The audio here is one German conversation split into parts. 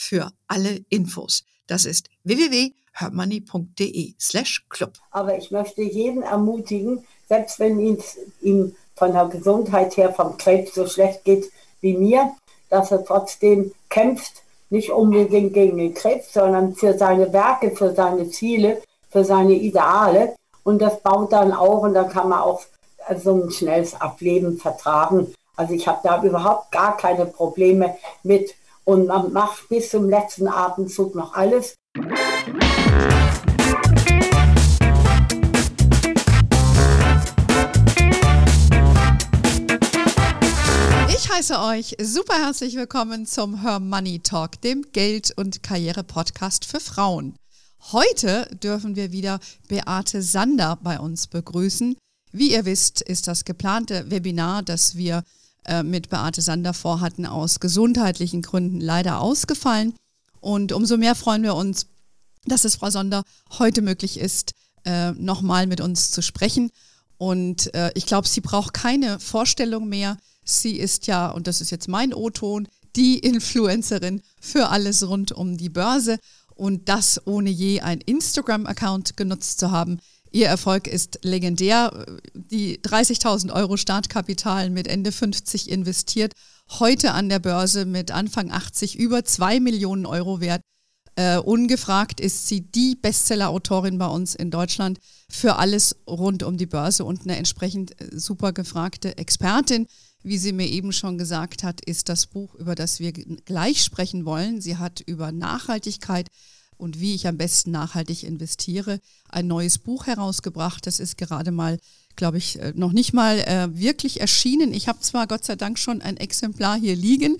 für alle Infos. Das ist www.hermoney.de slash club. Aber ich möchte jeden ermutigen, selbst wenn es ihm von der Gesundheit her vom Krebs so schlecht geht wie mir, dass er trotzdem kämpft, nicht unbedingt gegen den Krebs, sondern für seine Werke, für seine Ziele, für seine Ideale. Und das baut dann auch und dann kann man auch so ein schnelles Ableben vertragen. Also ich habe da überhaupt gar keine Probleme mit und man macht bis zum letzten Atemzug noch alles. Ich heiße euch super herzlich willkommen zum Her Money Talk, dem Geld- und Karriere-Podcast für Frauen. Heute dürfen wir wieder Beate Sander bei uns begrüßen. Wie ihr wisst, ist das geplante Webinar, das wir äh, mit Beate Sander vorhatten, aus gesundheitlichen Gründen leider ausgefallen. Und umso mehr freuen wir uns, dass es Frau Sonder heute möglich ist, äh, nochmal mit uns zu sprechen. Und äh, ich glaube, sie braucht keine Vorstellung mehr. Sie ist ja, und das ist jetzt mein O-Ton, die Influencerin für alles rund um die Börse. Und das ohne je ein Instagram-Account genutzt zu haben. Ihr Erfolg ist legendär. Die 30.000 Euro Startkapital mit Ende 50 investiert, heute an der Börse mit Anfang 80 über 2 Millionen Euro wert. Uh, ungefragt ist sie die Bestseller-Autorin bei uns in Deutschland für alles rund um die Börse und eine entsprechend äh, super gefragte Expertin. Wie sie mir eben schon gesagt hat, ist das Buch, über das wir gleich sprechen wollen. Sie hat über Nachhaltigkeit, und wie ich am besten nachhaltig investiere, ein neues Buch herausgebracht. Das ist gerade mal, glaube ich, äh, noch nicht mal äh, wirklich erschienen. Ich habe zwar Gott sei Dank schon ein Exemplar hier liegen,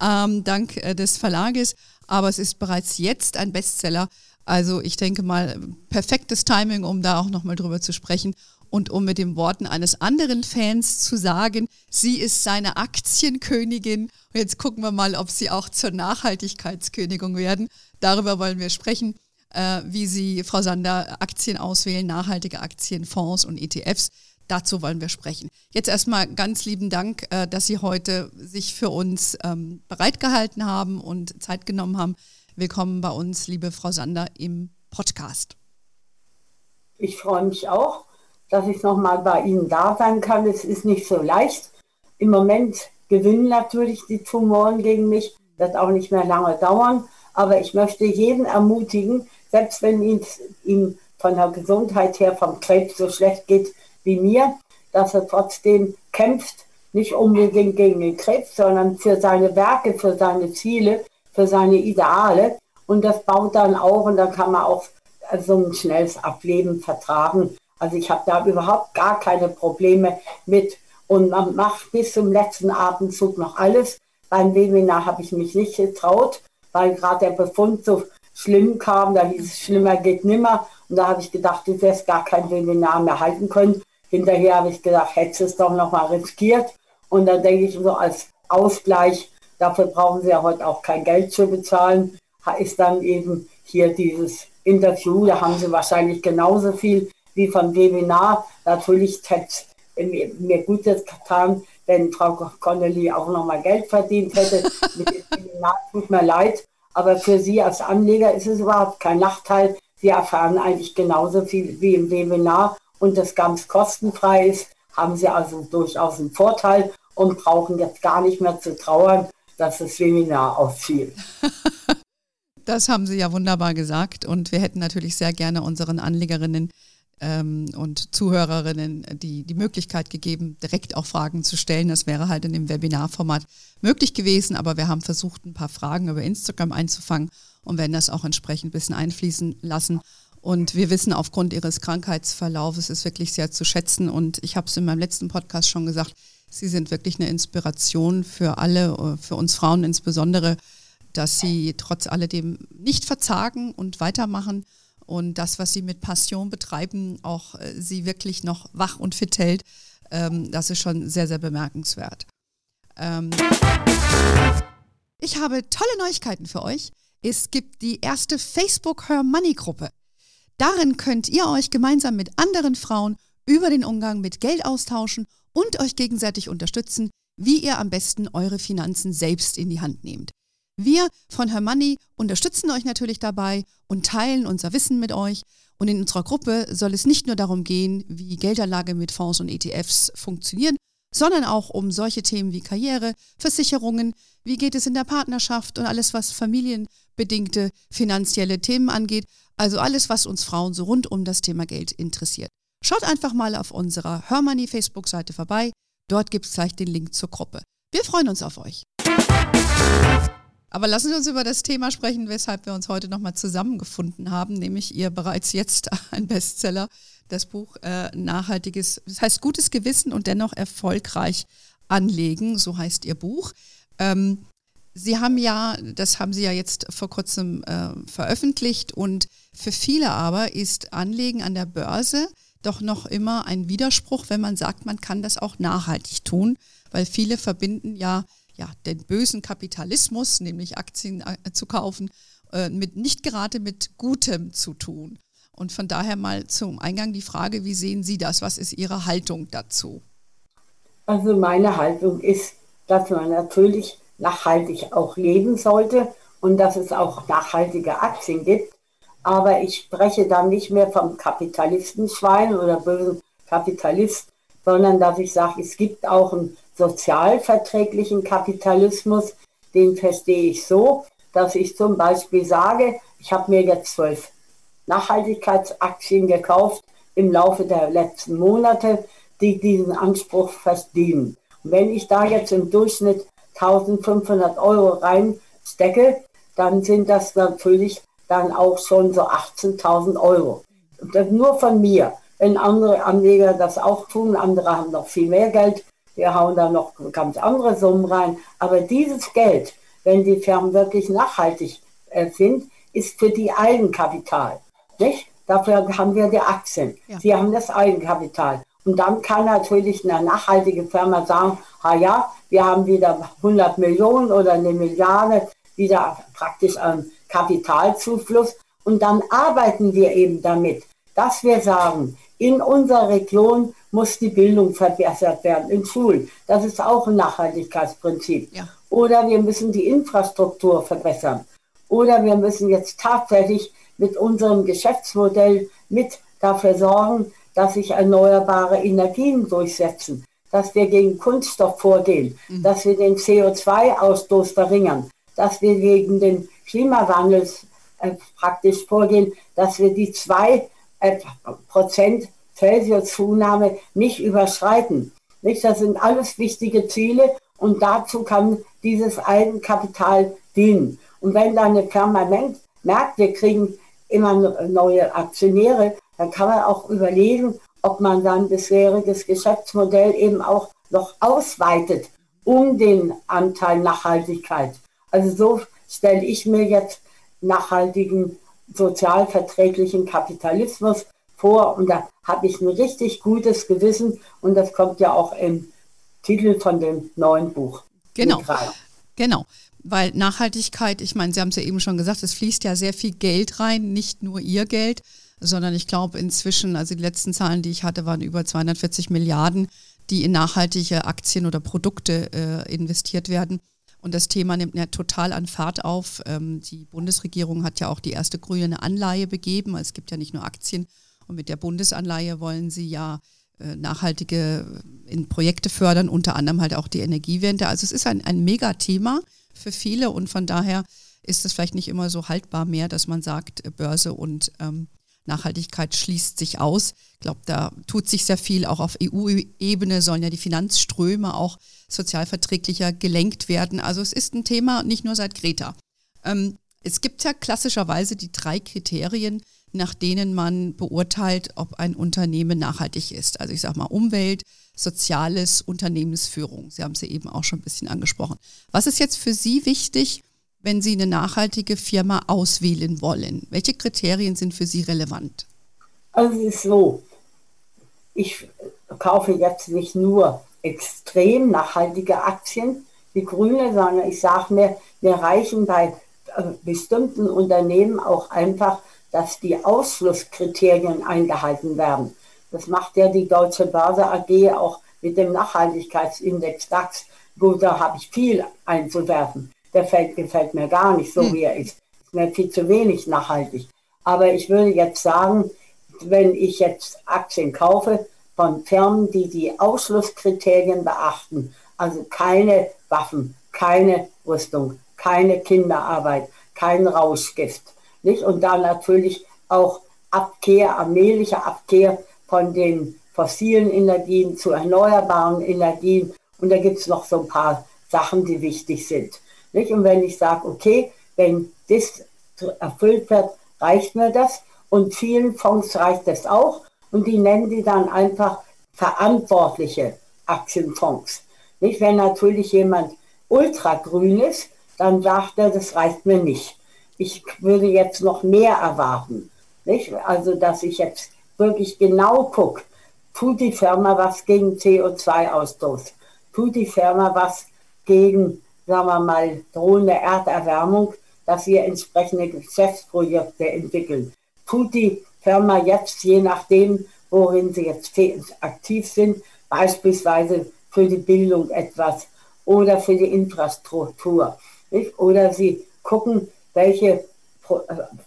ähm, dank äh, des Verlages, aber es ist bereits jetzt ein Bestseller. Also ich denke mal, perfektes Timing, um da auch nochmal drüber zu sprechen und um mit den Worten eines anderen Fans zu sagen, sie ist seine Aktienkönigin. Und jetzt gucken wir mal, ob sie auch zur Nachhaltigkeitskönigin werden. Darüber wollen wir sprechen, äh, wie Sie, Frau Sander, Aktien auswählen, nachhaltige Aktien, Fonds und ETFs. Dazu wollen wir sprechen. Jetzt erstmal ganz lieben Dank, äh, dass Sie heute sich für uns ähm, bereitgehalten haben und Zeit genommen haben. Willkommen bei uns, liebe Frau Sander, im Podcast. Ich freue mich auch, dass ich nochmal bei Ihnen da sein kann. Es ist nicht so leicht. Im Moment gewinnen natürlich die Tumoren gegen mich. Das wird auch nicht mehr lange dauern. Aber ich möchte jeden ermutigen, selbst wenn es ihm von der Gesundheit her vom Krebs so schlecht geht wie mir, dass er trotzdem kämpft, nicht unbedingt gegen den Krebs, sondern für seine Werke, für seine Ziele, für seine Ideale. Und das baut dann auch und dann kann man auch so ein schnelles Ableben vertragen. Also ich habe da überhaupt gar keine Probleme mit. Und man macht bis zum letzten Atemzug noch alles. Beim Webinar habe ich mich nicht getraut, weil gerade der Befund so schlimm kam, da hieß es, schlimmer geht nimmer. Und da habe ich gedacht, du wirst gar kein Webinar mehr halten können. Hinterher habe ich gedacht, hättest du es doch noch mal riskiert. Und dann denke ich so als Ausgleich, dafür brauchen sie ja heute auch kein Geld zu bezahlen, ist dann eben hier dieses Interview, da haben sie wahrscheinlich genauso viel wie vom Webinar. Natürlich hätte es mir gut getan, wenn Frau Connolly auch noch mal Geld verdient hätte. Mit dem Seminar tut mir leid, aber für Sie als Anleger ist es überhaupt kein Nachteil. Sie erfahren eigentlich genauso viel wie im Webinar und das ganz kostenfrei ist, haben Sie also durchaus einen Vorteil und brauchen jetzt gar nicht mehr zu trauern, dass das Webinar ausfiel. Das haben Sie ja wunderbar gesagt und wir hätten natürlich sehr gerne unseren Anlegerinnen ähm, und Zuhörerinnen die, die Möglichkeit gegeben, direkt auch Fragen zu stellen. Das wäre halt in dem Webinarformat möglich gewesen, aber wir haben versucht, ein paar Fragen über Instagram einzufangen und werden das auch entsprechend ein bisschen einfließen lassen. Und wir wissen, aufgrund ihres Krankheitsverlaufes ist wirklich sehr zu schätzen. Und ich habe es in meinem letzten Podcast schon gesagt, Sie sind wirklich eine Inspiration für alle, für uns Frauen insbesondere, dass Sie trotz alledem nicht verzagen und weitermachen und das, was Sie mit Passion betreiben, auch äh, Sie wirklich noch wach und fit hält. Ähm, das ist schon sehr, sehr bemerkenswert. Ähm ich habe tolle Neuigkeiten für euch. Es gibt die erste Facebook Her Money Gruppe. Darin könnt ihr euch gemeinsam mit anderen Frauen über den Umgang mit Geld austauschen und euch gegenseitig unterstützen, wie ihr am besten eure Finanzen selbst in die Hand nehmt. Wir von Her Money unterstützen euch natürlich dabei und teilen unser Wissen mit euch. Und in unserer Gruppe soll es nicht nur darum gehen, wie Geldanlage mit Fonds und ETFs funktionieren, sondern auch um solche Themen wie Karriere, Versicherungen, wie geht es in der Partnerschaft und alles, was familienbedingte finanzielle Themen angeht. Also alles, was uns Frauen so rund um das Thema Geld interessiert. Schaut einfach mal auf unserer Hermoney Facebook-Seite vorbei. Dort gibt es gleich den Link zur Gruppe. Wir freuen uns auf euch. Aber lassen Sie uns über das Thema sprechen, weshalb wir uns heute nochmal zusammengefunden haben, nämlich Ihr bereits jetzt ein Bestseller, das Buch äh, Nachhaltiges, das heißt gutes Gewissen und dennoch erfolgreich anlegen, so heißt Ihr Buch. Ähm, Sie haben ja, das haben Sie ja jetzt vor kurzem äh, veröffentlicht und für viele aber ist Anlegen an der Börse doch noch immer ein Widerspruch, wenn man sagt, man kann das auch nachhaltig tun, weil viele verbinden ja, ja den bösen Kapitalismus, nämlich Aktien äh, zu kaufen, äh, mit, nicht gerade mit Gutem zu tun. Und von daher mal zum Eingang die Frage, wie sehen Sie das? Was ist Ihre Haltung dazu? Also meine Haltung ist, dass man natürlich nachhaltig auch leben sollte und dass es auch nachhaltige Aktien gibt. Aber ich spreche dann nicht mehr vom Kapitalistenschwein oder bösen Kapitalist, sondern dass ich sage, es gibt auch einen sozialverträglichen Kapitalismus. Den verstehe ich so, dass ich zum Beispiel sage, ich habe mir jetzt zwölf Nachhaltigkeitsaktien gekauft im Laufe der letzten Monate, die diesen Anspruch verdienen. Und wenn ich da jetzt im Durchschnitt 1500 Euro reinstecke, dann sind das natürlich dann auch schon so 18.000 Euro. Das nur von mir. Wenn andere Anleger das auch tun, andere haben noch viel mehr Geld, wir hauen da noch ganz andere Summen rein. Aber dieses Geld, wenn die Firmen wirklich nachhaltig äh, sind, ist für die Eigenkapital. Nicht? Dafür haben wir die Aktien. Ja. Sie haben das Eigenkapital. Und dann kann natürlich eine nachhaltige Firma sagen, ha ja, wir haben wieder 100 Millionen oder eine Milliarde wieder praktisch an Kapitalzufluss. Und dann arbeiten wir eben damit, dass wir sagen, in unserer Region muss die Bildung verbessert werden, in Schulen. Das ist auch ein Nachhaltigkeitsprinzip. Ja. Oder wir müssen die Infrastruktur verbessern. Oder wir müssen jetzt tatsächlich mit unserem Geschäftsmodell mit dafür sorgen, dass sich erneuerbare Energien durchsetzen, dass wir gegen Kunststoff vorgehen, mhm. dass wir den CO2-Ausstoß verringern, dass wir gegen den Klimawandel äh, praktisch vorgehen, dass wir die 2 äh, Prozent Celsius-Zunahme nicht überschreiten. Nicht? Das sind alles wichtige Ziele und dazu kann dieses Eigenkapital dienen. Und wenn dann eine Firma merkt, wir kriegen immer neue Aktionäre, dann kann man auch überlegen, ob man dann bisheriges Geschäftsmodell eben auch noch ausweitet um den Anteil Nachhaltigkeit. Also so stelle ich mir jetzt nachhaltigen, sozialverträglichen Kapitalismus vor und da habe ich ein richtig gutes Gewissen und das kommt ja auch im Titel von dem neuen Buch. Genau. Genau. Weil Nachhaltigkeit, ich meine, Sie haben es ja eben schon gesagt, es fließt ja sehr viel Geld rein, nicht nur Ihr Geld, sondern ich glaube inzwischen, also die letzten Zahlen, die ich hatte, waren über 240 Milliarden, die in nachhaltige Aktien oder Produkte äh, investiert werden. Und das Thema nimmt ja total an Fahrt auf. Ähm, die Bundesregierung hat ja auch die erste grüne Anleihe begeben. Es gibt ja nicht nur Aktien. Und mit der Bundesanleihe wollen sie ja äh, nachhaltige äh, in Projekte fördern, unter anderem halt auch die Energiewende. Also es ist ein, ein Megathema für viele und von daher ist es vielleicht nicht immer so haltbar mehr, dass man sagt, äh, Börse und ähm, Nachhaltigkeit schließt sich aus. Ich glaube, da tut sich sehr viel. Auch auf EU-Ebene sollen ja die Finanzströme auch sozialverträglicher gelenkt werden. Also es ist ein Thema nicht nur seit Greta. Ähm, es gibt ja klassischerweise die drei Kriterien, nach denen man beurteilt, ob ein Unternehmen nachhaltig ist. Also ich sage mal Umwelt, Soziales, Unternehmensführung. Sie haben es ja eben auch schon ein bisschen angesprochen. Was ist jetzt für Sie wichtig, wenn Sie eine nachhaltige Firma auswählen wollen? Welche Kriterien sind für Sie relevant? Also es ist so, ich kaufe jetzt nicht nur extrem nachhaltige Aktien wie Grüne, sondern ich sage mir, mir reichen bei äh, bestimmten Unternehmen auch einfach, dass die Ausschlusskriterien eingehalten werden. Das macht ja die Deutsche Börse AG auch mit dem Nachhaltigkeitsindex DAX. Gut, da habe ich viel einzuwerfen. Der fällt, gefällt mir gar nicht so, hm. wie er ist. Ist mir viel zu wenig nachhaltig. Aber ich würde jetzt sagen, wenn ich jetzt Aktien kaufe von Firmen, die die Ausschlusskriterien beachten, also keine Waffen, keine Rüstung, keine Kinderarbeit, kein Rauschgift, nicht? Und dann natürlich auch Abkehr, allmähliche Abkehr von den fossilen Energien zu erneuerbaren Energien. Und da gibt es noch so ein paar Sachen, die wichtig sind. Nicht? Und wenn ich sage, okay, wenn das erfüllt wird, reicht mir das. Und vielen Fonds reicht das auch. Und die nennen die dann einfach verantwortliche Aktienfonds. Nicht? Wenn natürlich jemand ultragrün ist, dann sagt er, das reicht mir nicht. Ich würde jetzt noch mehr erwarten. Nicht? Also, dass ich jetzt wirklich genau gucke, tut die Firma was gegen CO2-Ausstoß? Tut die Firma was gegen, sagen wir mal, drohende Erderwärmung, dass wir entsprechende Geschäftsprojekte entwickeln? Tut die Firma jetzt, je nachdem, worin sie jetzt aktiv sind, beispielsweise für die Bildung etwas oder für die Infrastruktur? Nicht? Oder sie gucken, welche äh,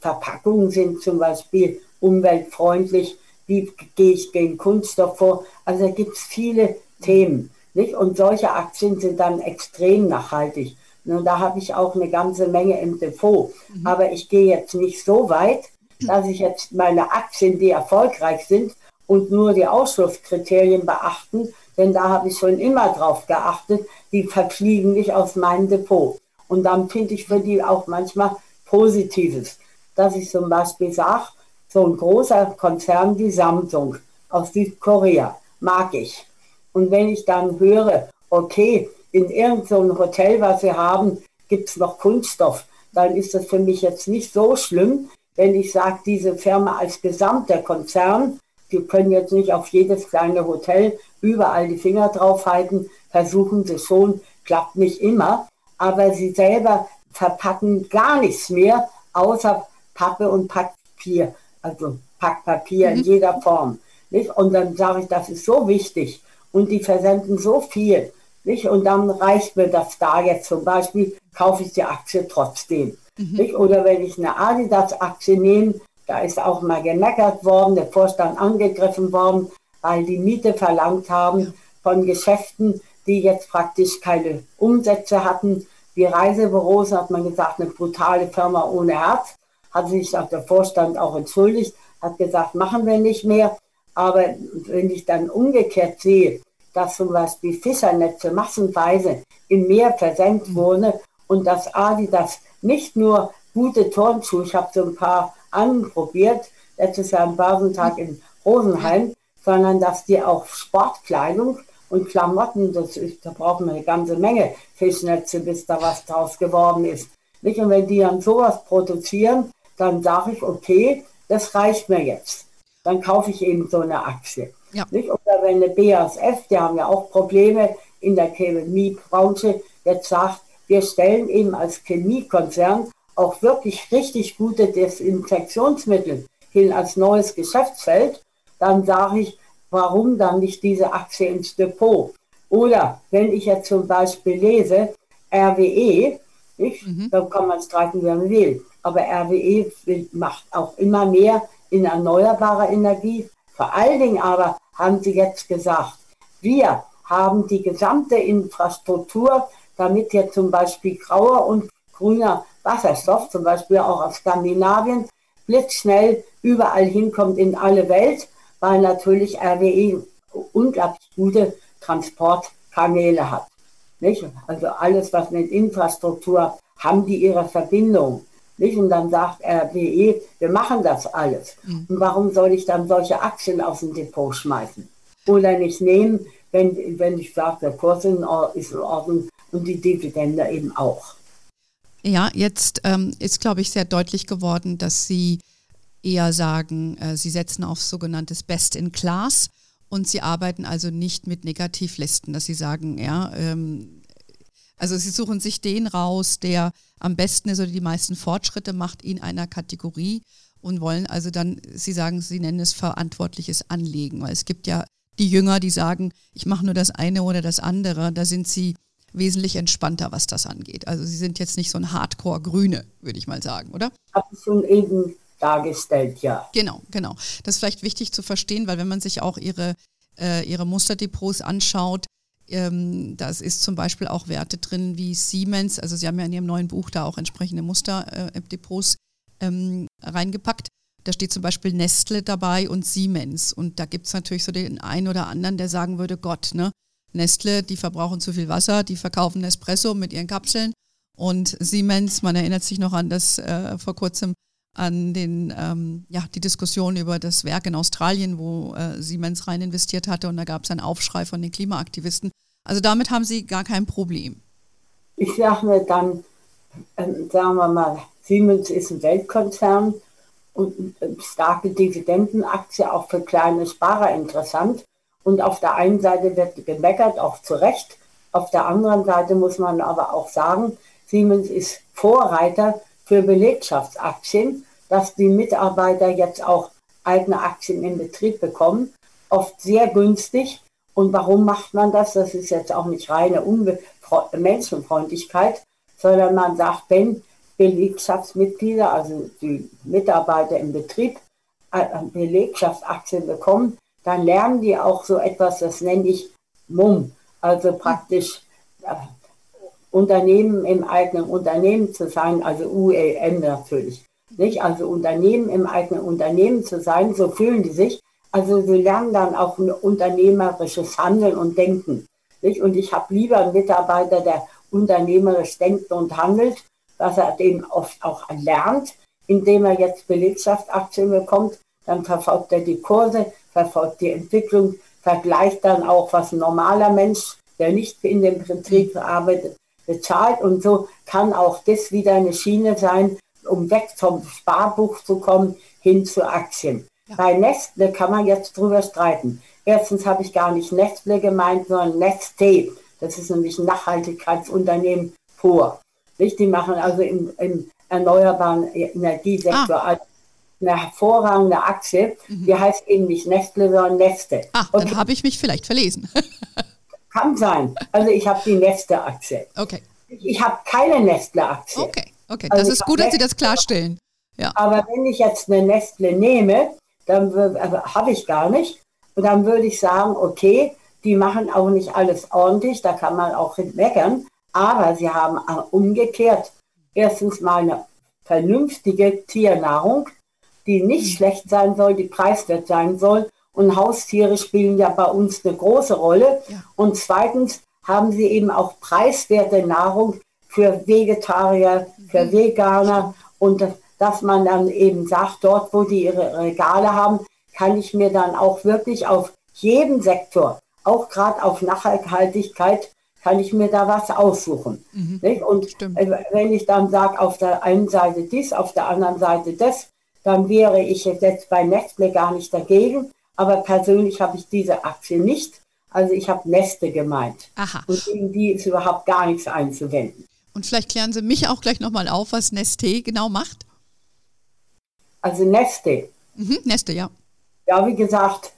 Verpackungen sind zum Beispiel umweltfreundlich, wie gehe ich gegen Kunststoff vor. Also da gibt es viele Themen. Nicht? Und solche Aktien sind dann extrem nachhaltig. Und da habe ich auch eine ganze Menge im Depot. Mhm. Aber ich gehe jetzt nicht so weit, dass ich jetzt meine Aktien, die erfolgreich sind und nur die Ausschlusskriterien beachten, denn da habe ich schon immer drauf geachtet, die verfliegen nicht aus meinem Depot. Und dann finde ich für die auch manchmal Positives, dass ich zum Beispiel sage, so ein großer Konzern wie Samsung aus Südkorea mag ich. Und wenn ich dann höre, okay, in irgendeinem Hotel, was wir haben, gibt es noch Kunststoff, dann ist das für mich jetzt nicht so schlimm, wenn ich sage, diese Firma als gesamter Konzern, die können jetzt nicht auf jedes kleine Hotel überall die Finger drauf halten, versuchen sie schon, klappt nicht immer, aber sie selber verpacken gar nichts mehr, außer Pappe und Papier also Packpapier mhm. in jeder Form. Nicht? Und dann sage ich, das ist so wichtig und die versenden so viel. Nicht? Und dann reicht mir das da jetzt zum Beispiel, kaufe ich die Aktie trotzdem. Mhm. Nicht? Oder wenn ich eine Adidas-Aktie nehme, da ist auch mal gemeckert worden, der Vorstand angegriffen worden, weil die Miete verlangt haben von Geschäften, die jetzt praktisch keine Umsätze hatten. Die Reisebüros hat man gesagt, eine brutale Firma ohne Herz hat sich auch der Vorstand auch entschuldigt, hat gesagt, machen wir nicht mehr. Aber wenn ich dann umgekehrt sehe, dass zum Beispiel Fischernetze massenweise im Meer versenkt wurden und dass Adidas nicht nur gute Turnschuhe, ich habe so ein paar anprobiert, letztes Jahr am Börsentag in Rosenheim, sondern dass die auch Sportkleidung und Klamotten, das ist, da brauchen wir eine ganze Menge Fischnetze, bis da was draus geworden ist. Nicht? Und wenn die dann sowas produzieren, dann sage ich, okay, das reicht mir jetzt. Dann kaufe ich eben so eine Aktie. Ja. Nicht? Oder wenn eine BASF, die haben ja auch Probleme in der Chemiebranche, jetzt sagt, wir stellen eben als Chemiekonzern auch wirklich richtig gute Desinfektionsmittel hin als neues Geschäftsfeld, dann sage ich, warum dann nicht diese Aktie ins Depot? Oder wenn ich jetzt zum Beispiel lese, RWE, nicht? Mhm. da kann man streiten, wie man will, aber RWE macht auch immer mehr in erneuerbare Energie. Vor allen Dingen aber haben sie jetzt gesagt, wir haben die gesamte Infrastruktur, damit jetzt zum Beispiel grauer und grüner Wasserstoff, zum Beispiel auch aus Skandinavien, blitzschnell überall hinkommt in alle Welt, weil natürlich RWE unglaublich gute Transportkanäle hat. Nicht? Also alles, was mit Infrastruktur, haben die ihre Verbindung. Nicht? Und dann sagt RWE, wir machen das alles. Mhm. Und warum soll ich dann solche Aktien aus dem Depot schmeißen? Oder nicht nehmen, wenn, wenn ich sage, der Kurs ist in Ordnung und die Dividende eben auch. Ja, jetzt ähm, ist, glaube ich, sehr deutlich geworden, dass Sie eher sagen, äh, Sie setzen auf sogenanntes Best in Class und Sie arbeiten also nicht mit Negativlisten, dass Sie sagen, ja, ähm, also Sie suchen sich den raus, der am besten ist oder die meisten Fortschritte macht in einer Kategorie und wollen also dann, Sie sagen, Sie nennen es verantwortliches Anlegen, weil es gibt ja die Jünger, die sagen, ich mache nur das eine oder das andere, da sind sie wesentlich entspannter, was das angeht. Also sie sind jetzt nicht so ein Hardcore-Grüne, würde ich mal sagen, oder? Habe ich schon eben dargestellt, ja. Genau, genau. Das ist vielleicht wichtig zu verstehen, weil wenn man sich auch ihre, äh, ihre Musterdepots anschaut, ähm, das ist zum Beispiel auch Werte drin wie Siemens, also Sie haben ja in Ihrem neuen Buch da auch entsprechende Musterdepots äh, ähm, reingepackt. Da steht zum Beispiel Nestle dabei und Siemens. Und da gibt es natürlich so den einen oder anderen, der sagen würde, Gott, ne? Nestle, die verbrauchen zu viel Wasser, die verkaufen Espresso mit ihren Kapseln. Und Siemens, man erinnert sich noch an das äh, vor kurzem an den, ähm, ja, die Diskussion über das Werk in Australien, wo äh, Siemens rein investiert hatte und da gab es einen Aufschrei von den Klimaaktivisten. Also damit haben sie gar kein Problem. Ich sage mir dann, ähm, sagen wir mal, Siemens ist ein Weltkonzern und eine starke Dividendenaktie auch für kleine Sparer interessant. Und auf der einen Seite wird gemeckert, auch zu Recht. Auf der anderen Seite muss man aber auch sagen, Siemens ist Vorreiter für Belegschaftsaktien, dass die Mitarbeiter jetzt auch eigene Aktien im Betrieb bekommen, oft sehr günstig. Und warum macht man das? Das ist jetzt auch nicht reine Unbe Menschenfreundlichkeit, sondern man sagt, wenn Belegschaftsmitglieder, also die Mitarbeiter im Betrieb, äh, Belegschaftsaktien bekommen, dann lernen die auch so etwas, das nenne ich MUM, also praktisch äh, Unternehmen im eigenen Unternehmen zu sein, also UEM natürlich. Nicht? Also Unternehmen im eigenen Unternehmen zu sein, so fühlen die sich. Also sie lernen dann auch ein unternehmerisches Handeln und Denken. Nicht? Und ich habe lieber einen Mitarbeiter, der unternehmerisch denkt und handelt, was er dem oft auch lernt, indem er jetzt Belegschaftsaktien bekommt, dann verfolgt er die Kurse, verfolgt die Entwicklung, vergleicht dann auch, was ein normaler Mensch, der nicht in dem Betrieb arbeitet, bezahlt. Und so kann auch das wieder eine Schiene sein, um weg vom Sparbuch zu kommen, hin zu Aktien. Ja. Bei Nestle kann man jetzt drüber streiten. Erstens habe ich gar nicht Nestle gemeint, sondern Neste. Das ist nämlich ein Nachhaltigkeitsunternehmen pur. Nicht? Die machen also im, im erneuerbaren Energiesektor ah eine hervorragende Aktie. Mhm. Die heißt eben nicht Nestle, sondern Neste. Ah, okay. dann habe ich mich vielleicht verlesen. Kann sein. Also ich habe die Neste-Aktie. Okay. Ich habe keine Nestle-Aktie. Okay, okay. Also das ist gut, dass Sie das klarstellen. Ja. Aber wenn ich jetzt eine Nestle nehme, dann also habe ich gar nicht. Und dann würde ich sagen, okay, die machen auch nicht alles ordentlich, da kann man auch meckern. Aber sie haben umgekehrt erstens mal eine vernünftige Tiernahrung, die nicht mhm. schlecht sein soll, die preiswert sein soll. Und Haustiere spielen ja bei uns eine große Rolle. Ja. Und zweitens haben sie eben auch preiswerte Nahrung für Vegetarier, für mhm. Veganer. Und dass man dann eben sagt, dort, wo die ihre Regale haben, kann ich mir dann auch wirklich auf jedem Sektor, auch gerade auf Nachhaltigkeit, kann ich mir da was aussuchen. Mhm. Und Stimmt. Äh, wenn ich dann sage, auf der einen Seite dies, auf der anderen Seite das, dann wäre ich jetzt bei Nestle gar nicht dagegen. Aber persönlich habe ich diese Aktie nicht. Also ich habe Neste gemeint. Aha. Und gegen die ist überhaupt gar nichts einzuwenden. Und vielleicht klären Sie mich auch gleich nochmal auf, was Neste genau macht. Also Neste. Mhm, Neste, ja. Ja, wie gesagt,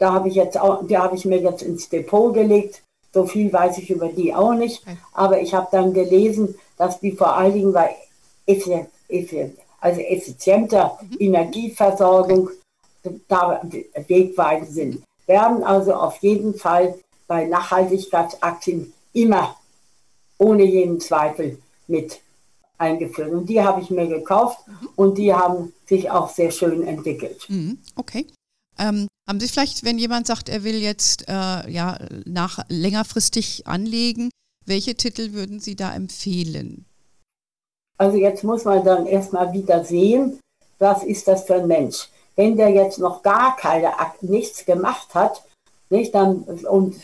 da habe ich jetzt auch, die habe ich mir jetzt ins Depot gelegt. So viel weiß ich über die auch nicht. Okay. Aber ich habe dann gelesen, dass die vor allen Dingen bei also effizienter mhm. Energieversorgung da wegweisend sind. Werden also auf jeden Fall bei Nachhaltigkeitsaktien immer ohne jeden Zweifel mit eingeführt. Und die habe ich mir gekauft und die haben sich auch sehr schön entwickelt. Mhm. Okay. Ähm, haben Sie vielleicht, wenn jemand sagt, er will jetzt äh, ja, nach längerfristig anlegen, welche Titel würden Sie da empfehlen? Also jetzt muss man dann erstmal wieder sehen, was ist das für ein Mensch. Wenn der jetzt noch gar keine, nichts gemacht hat, nicht, dann, und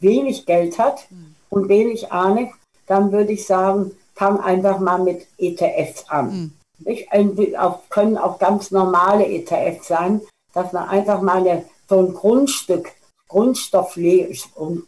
wenig Geld hat und wenig Ahnung, dann würde ich sagen, fang einfach mal mit ETFs an. Mhm. Auch, können auch ganz normale ETFs sein, dass man einfach mal eine, so ein Grundstück, Grundstoff, le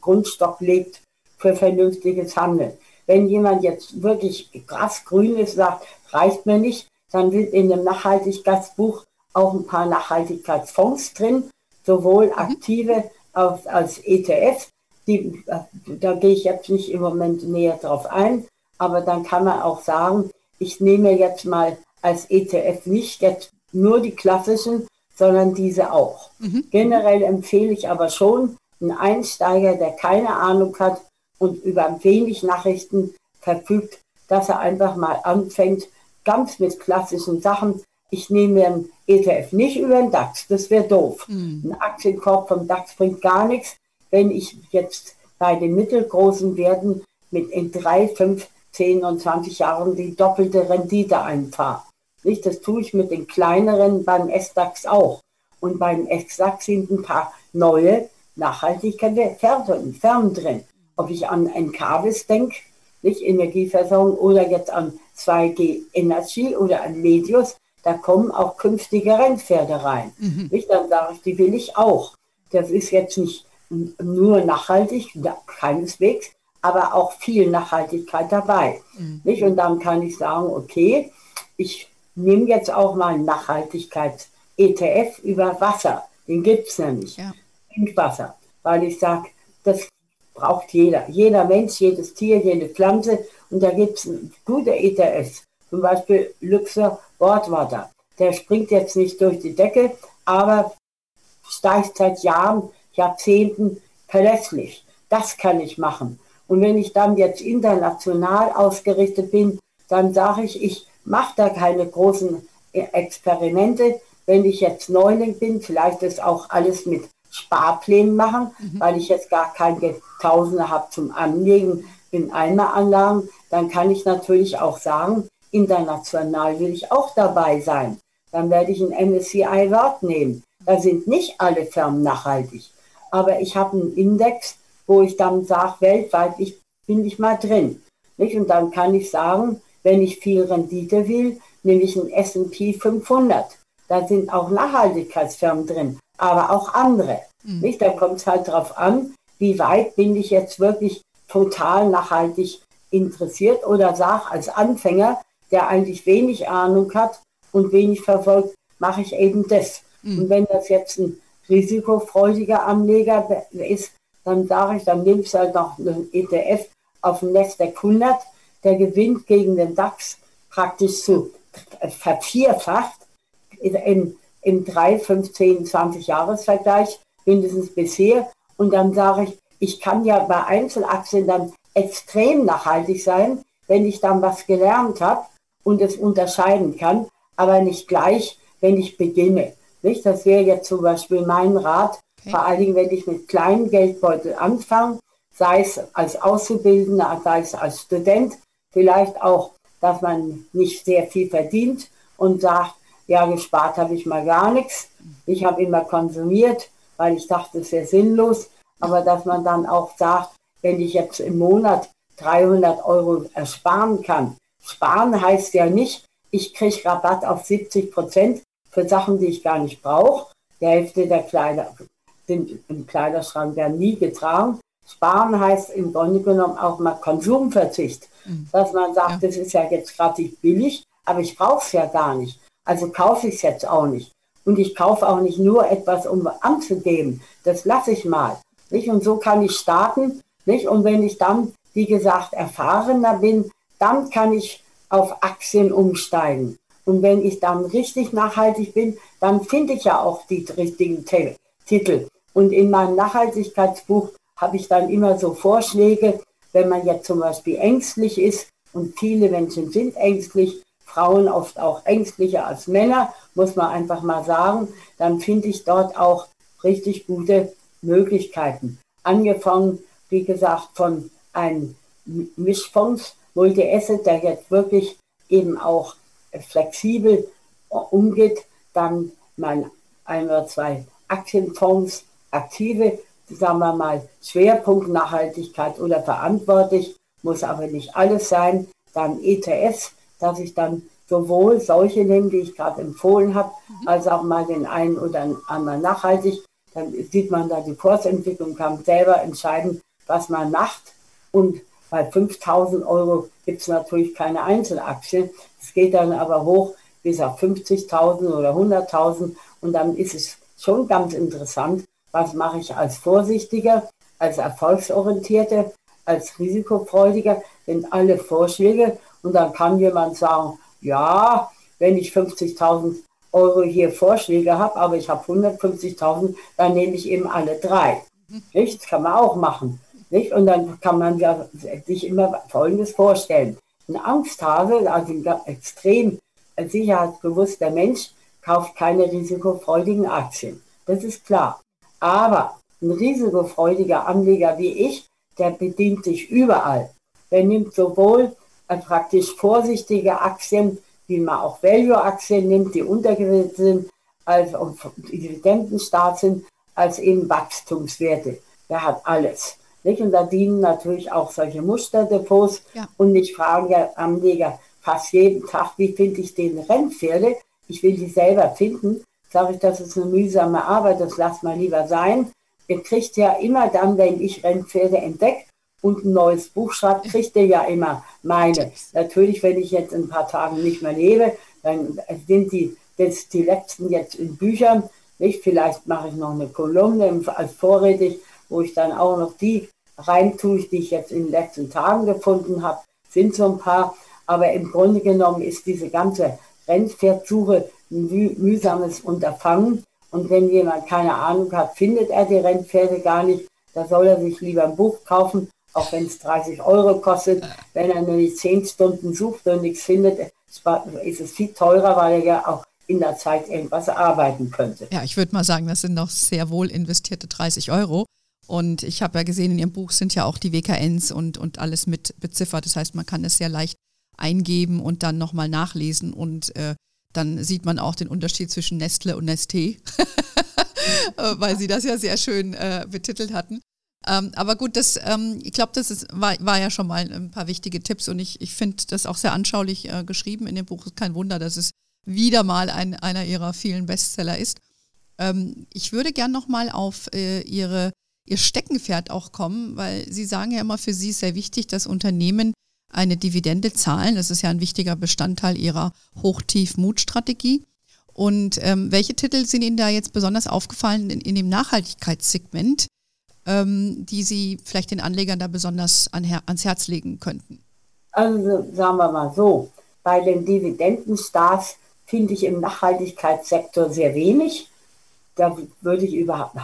Grundstoff legt für vernünftiges Handeln. Wenn jemand jetzt wirklich krass grün ist, sagt, reicht mir nicht, dann sind in dem Nachhaltigkeitsbuch auch ein paar Nachhaltigkeitsfonds drin, sowohl mhm. aktive als, als ETF. Die, da gehe ich jetzt nicht im Moment näher drauf ein, aber dann kann man auch sagen, ich nehme jetzt mal als ETF nicht jetzt nur die klassischen, sondern diese auch. Mhm. Generell empfehle ich aber schon, einen Einsteiger, der keine Ahnung hat und über wenig Nachrichten verfügt, dass er einfach mal anfängt, ganz mit klassischen Sachen. Ich nehme mir einen ETF nicht über den DAX, das wäre doof. Mhm. Ein Aktienkorb vom DAX bringt gar nichts, wenn ich jetzt bei den mittelgroßen Werten mit in drei, fünf, zehn und 20 Jahren die doppelte Rendite einfahre. Nicht, das tue ich mit den kleineren beim S-DAX auch. Und beim S-DAX sind ein paar neue nachhaltige Firmen drin. Ob ich an Encarvis denke, nicht Energieversorgung, oder jetzt an 2G Energy oder an Medius, da kommen auch künftige Rennpferde rein. Mhm. Nicht? Dann sage ich, die will ich auch. Das ist jetzt nicht nur nachhaltig, keineswegs, aber auch viel Nachhaltigkeit dabei. Mhm. Nicht? Und dann kann ich sagen, okay, ich nehme jetzt auch mal Nachhaltigkeits-ETF über Wasser. Den gibt es nämlich. Ja. Trinkwasser. Weil ich sage, das braucht jeder. Jeder Mensch, jedes Tier, jede Pflanze. Und da gibt es gute ETFs. Zum Beispiel Luxor Bordwater. Der springt jetzt nicht durch die Decke, aber steigt seit Jahren, Jahrzehnten verlässlich. Das kann ich machen. Und wenn ich dann jetzt international ausgerichtet bin, dann sage ich, ich mache da keine großen Experimente. Wenn ich jetzt Neuling bin, vielleicht ist auch alles mit Sparplänen machen, mhm. weil ich jetzt gar keine Tausende habe zum Anlegen in Eimeranlagen, dann kann ich natürlich auch sagen, international will ich auch dabei sein. Dann werde ich ein MSCI World nehmen. Da sind nicht alle Firmen nachhaltig. Aber ich habe einen Index, wo ich dann sage, weltweit ich, bin ich mal drin. Nicht? Und dann kann ich sagen, wenn ich viel Rendite will, nehme ich einen S&P 500. Da sind auch Nachhaltigkeitsfirmen drin, aber auch andere. Mhm. Nicht? Da kommt es halt darauf an, wie weit bin ich jetzt wirklich total nachhaltig interessiert oder sage als Anfänger, der eigentlich wenig Ahnung hat und wenig verfolgt, mache ich eben das. Mhm. Und wenn das jetzt ein risikofreudiger Anleger ist, dann sage ich, dann nimmst du halt noch einen ETF auf dem Nasdaq 100, der gewinnt gegen den DAX praktisch zu vervierfacht im, im 3, 15, 20 Jahresvergleich, mindestens bisher. Und dann sage ich, ich kann ja bei Einzelaktien dann extrem nachhaltig sein, wenn ich dann was gelernt habe und es unterscheiden kann, aber nicht gleich, wenn ich beginne. Nicht? Das wäre jetzt zum Beispiel mein Rat, okay. vor allen Dingen, wenn ich mit kleinen Geldbeutel anfange, sei es als Auszubildender, sei es als Student, vielleicht auch, dass man nicht sehr viel verdient und sagt, ja, gespart habe ich mal gar nichts. Ich habe immer konsumiert, weil ich dachte, es wäre sinnlos. Aber dass man dann auch sagt, wenn ich jetzt im Monat 300 Euro ersparen kann. Sparen heißt ja nicht, ich kriege Rabatt auf 70 Prozent für Sachen, die ich gar nicht brauche. Die Hälfte der Kleider sind im Kleiderschrank werden nie getragen. Sparen heißt im Grunde genommen auch mal Konsumverzicht. Mhm. Dass man sagt, ja. das ist ja jetzt gerade nicht billig, aber ich brauche es ja gar nicht. Also kaufe ich es jetzt auch nicht. Und ich kaufe auch nicht nur etwas, um anzugeben. Das lasse ich mal. Nicht? Und so kann ich starten. Nicht? Und wenn ich dann, wie gesagt, erfahrener bin, dann kann ich auf Aktien umsteigen. Und wenn ich dann richtig nachhaltig bin, dann finde ich ja auch die richtigen Titel. Und in meinem Nachhaltigkeitsbuch habe ich dann immer so Vorschläge, wenn man jetzt zum Beispiel ängstlich ist, und viele Menschen sind ängstlich, Frauen oft auch ängstlicher als Männer, muss man einfach mal sagen, dann finde ich dort auch richtig gute Möglichkeiten. Angefangen, wie gesagt, von einem Mischfonds, Multi-Asset, der jetzt wirklich eben auch flexibel umgeht, dann mal ein oder zwei Aktienfonds, aktive, sagen wir mal, Schwerpunkt Nachhaltigkeit oder verantwortlich, muss aber nicht alles sein. dann ETFs, dass ich dann sowohl solche nehme, die ich gerade empfohlen habe, mhm. als auch mal den einen oder anderen nachhaltig. Dann sieht man da die Kursentwicklung, kann selber entscheiden, was man macht. Und bei 5000 Euro gibt es natürlich keine Einzelaktien. Es geht dann aber hoch bis auf 50.000 oder 100.000 und dann ist es schon ganz interessant, was mache ich als Vorsichtiger, als Erfolgsorientierter, als Risikofreudiger, sind alle Vorschläge und dann kann jemand sagen, ja, wenn ich 50.000 Euro hier Vorschläge habe, aber ich habe 150.000, dann nehme ich eben alle drei. Das kann man auch machen. Nicht? Und dann kann man ja sich immer Folgendes vorstellen. Ein Angsthase, also ein extrem sicherheitsbewusster Mensch, kauft keine risikofreudigen Aktien. Das ist klar. Aber ein risikofreudiger Anleger wie ich, der bedient sich überall. Der nimmt sowohl äh, praktisch vorsichtige Aktien, wie man auch Value-Aktien nimmt, die untergewichtet sind, als Dividendenstaat sind, als eben Wachstumswerte. Der hat alles. Nicht? Und da dienen natürlich auch solche Musterdepots. Ja. Und ich frage ja Anleger fast jeden Tag, wie finde ich den Rennpferde? Ich will die selber finden. Sage ich, das ist eine mühsame Arbeit, das lass mal lieber sein. Ihr kriegt ja immer dann, wenn ich Rennpferde entdecke, und ein neues Buch schreibt, kriegt er ja immer meine. Natürlich, wenn ich jetzt in ein paar Tagen nicht mehr lebe, dann sind die, das, die letzten jetzt in Büchern. Nicht? Vielleicht mache ich noch eine Kolumne als vorrätig, wo ich dann auch noch die reintue, die ich jetzt in den letzten Tagen gefunden habe. Sind so ein paar. Aber im Grunde genommen ist diese ganze Rennpferdsuche ein müh mühsames Unterfangen. Und wenn jemand keine Ahnung hat, findet er die Rennpferde gar nicht. Da soll er sich lieber ein Buch kaufen auch wenn es 30 Euro kostet. Wenn er nämlich 10 Stunden sucht und nichts findet, ist es viel teurer, weil er ja auch in der Zeit irgendwas arbeiten könnte. Ja, ich würde mal sagen, das sind noch sehr wohl investierte 30 Euro. Und ich habe ja gesehen, in Ihrem Buch sind ja auch die WKNs und, und alles mit beziffert. Das heißt, man kann es sehr leicht eingeben und dann nochmal nachlesen und äh, dann sieht man auch den Unterschied zwischen Nestle und Nesté, weil Sie das ja sehr schön äh, betitelt hatten. Ähm, aber gut, das, ähm, ich glaube, das ist, war, war ja schon mal ein paar wichtige Tipps und ich, ich finde das auch sehr anschaulich äh, geschrieben in dem Buch. Kein Wunder, dass es wieder mal ein, einer ihrer vielen Bestseller ist. Ähm, ich würde gern nochmal auf äh, ihre, ihr Steckenpferd auch kommen, weil Sie sagen ja immer, für Sie ist sehr wichtig, dass Unternehmen eine Dividende zahlen. Das ist ja ein wichtiger Bestandteil Ihrer Hochtief-Mut-Strategie. Und ähm, welche Titel sind Ihnen da jetzt besonders aufgefallen in, in dem Nachhaltigkeitssegment? ähm, die Sie vielleicht den Anlegern da besonders an, ans Herz legen könnten? Also sagen wir mal so, bei den Dividendenstars finde ich im Nachhaltigkeitssektor sehr wenig. Da würde ich überhaupt,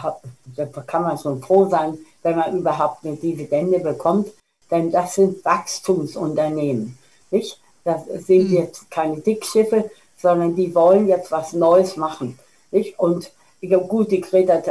da kann man schon froh sein, wenn man überhaupt eine Dividende bekommt, denn das sind Wachstumsunternehmen. Nicht? Das sind mhm. jetzt keine Dickschiffe, sondern die wollen jetzt was Neues machen. Nicht? Und ich glaube, gut, die Greta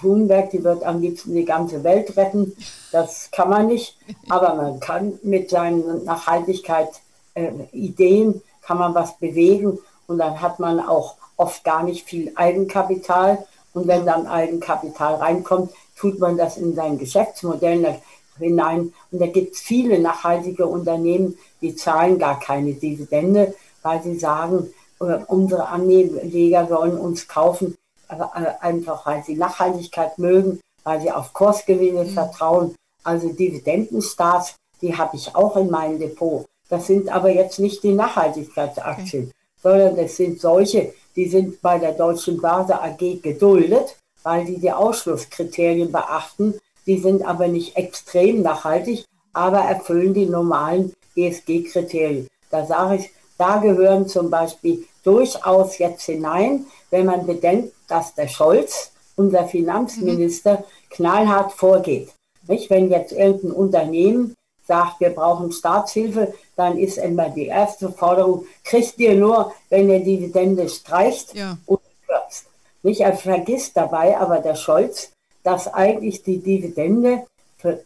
Thunberg, die wird am liebsten die ganze Welt retten. Das kann man nicht. Aber man kann mit seinen Nachhaltigkeit-Ideen, äh, kann man was bewegen. Und dann hat man auch oft gar nicht viel Eigenkapital. Und wenn dann Eigenkapital reinkommt, tut man das in sein Geschäftsmodell hinein. Und da gibt es viele nachhaltige Unternehmen, die zahlen gar keine Dividende, weil sie sagen, äh, unsere Anleger sollen uns kaufen, einfach weil sie Nachhaltigkeit mögen, weil sie auf Kursgewinne mhm. vertrauen. Also Dividendenstars, die habe ich auch in meinem Depot. Das sind aber jetzt nicht die Nachhaltigkeitsaktien, okay. sondern das sind solche, die sind bei der Deutschen Börse AG geduldet, weil die die Ausschlusskriterien beachten. Die sind aber nicht extrem nachhaltig, aber erfüllen die normalen ESG-Kriterien. Da sage ich, da gehören zum Beispiel durchaus jetzt hinein, wenn man bedenkt, dass der Scholz, unser Finanzminister, mhm. knallhart vorgeht. Nicht? Wenn jetzt irgendein Unternehmen sagt, wir brauchen Staatshilfe, dann ist immer die erste Forderung, kriegt ihr nur, wenn ihr Dividende streicht ja. und kürzt. Nicht? Er vergisst dabei aber der Scholz, dass eigentlich die Dividende,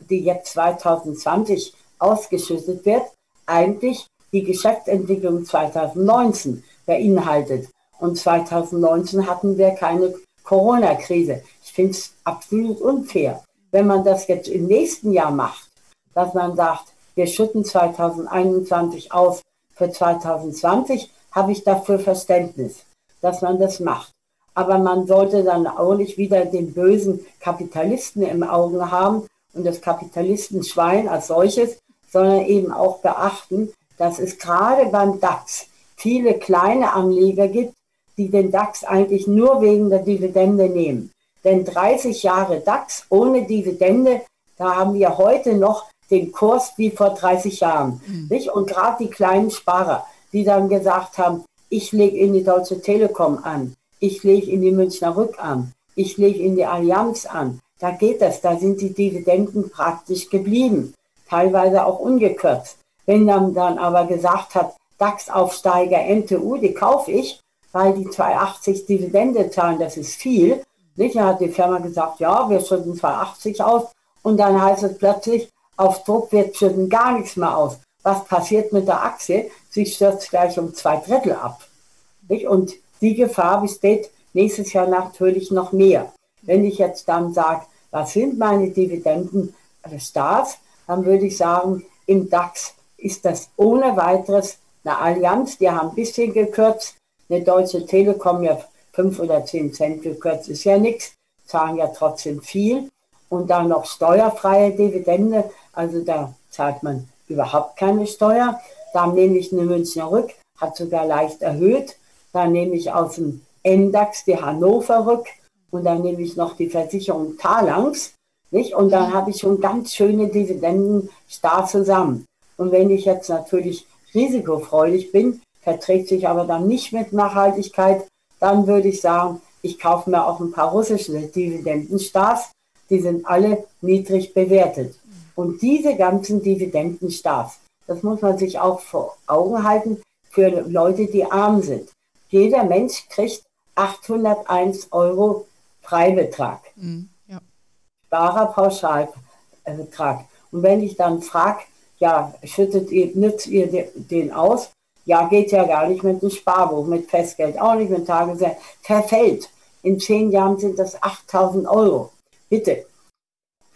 die jetzt 2020 ausgeschüttet wird, eigentlich die Geschäftsentwicklung 2019 beinhaltet. Und 2019 hatten wir keine Corona-Krise. Ich finde es absolut unfair, wenn man das jetzt im nächsten Jahr macht, dass man sagt, wir schütten 2021 aus für 2020, habe ich dafür Verständnis, dass man das macht. Aber man sollte dann auch nicht wieder den bösen Kapitalisten im Auge haben und das Kapitalistenschwein als solches, sondern eben auch beachten, dass es gerade beim DAX viele kleine Anleger gibt, die den DAX eigentlich nur wegen der Dividende nehmen. Denn 30 Jahre DAX ohne Dividende, da haben wir heute noch den Kurs wie vor 30 Jahren. Mhm. Nicht? Und gerade die kleinen Sparer, die dann gesagt haben, ich lege in die Deutsche Telekom an, ich lege in die Münchner Rück an, ich lege in die Allianz an. Da geht das, da sind die Dividenden praktisch geblieben, teilweise auch ungekürzt. Wenn man dann aber gesagt hat, DAX-Aufsteiger NTU, die kaufe ich, weil die 2,80 Dividende zahlen, das ist viel. Nicht? Dann hat die Firma gesagt, ja, wir schütten 2,80 aus. Und dann heißt es plötzlich, auf Druck wird schütten gar nichts mehr aus. Was passiert mit der Aktie? Sie stürzt gleich um zwei Drittel ab. Nicht? Und die Gefahr besteht nächstes Jahr natürlich noch mehr. Wenn ich jetzt dann sage, was sind meine Dividenden des Staats, dann würde ich sagen, im DAX ist das ohne weiteres eine Allianz, die haben ein bisschen gekürzt, eine Deutsche Telekom ja 5 oder 10 Cent gekürzt, ist ja nichts, zahlen ja trotzdem viel. Und dann noch steuerfreie Dividende, also da zahlt man überhaupt keine Steuer. Da nehme ich eine Münchner Rück, hat sogar leicht erhöht. Da nehme ich aus dem MDAX die Hannover Rück und dann nehme ich noch die Versicherung Talangs. Nicht? Und dann habe ich schon ganz schöne Dividenden starr zusammen. Und wenn ich jetzt natürlich risikofreudig bin, verträgt sich aber dann nicht mit Nachhaltigkeit, dann würde ich sagen, ich kaufe mir auch ein paar russische Dividendenstars. Die sind alle niedrig bewertet. Und diese ganzen Dividendenstars, das muss man sich auch vor Augen halten für Leute, die arm sind. Jeder Mensch kriegt 801 Euro Freibetrag. Mhm, ja. Barer Pauschalbetrag. Und wenn ich dann frage, ja, schüttet ihr, nützt ihr den aus? Ja, geht ja gar nicht mit dem Sparbuch, mit Festgeld, auch nicht mit Tagesgeld. Verfällt. In zehn Jahren sind das 8000 Euro. Bitte.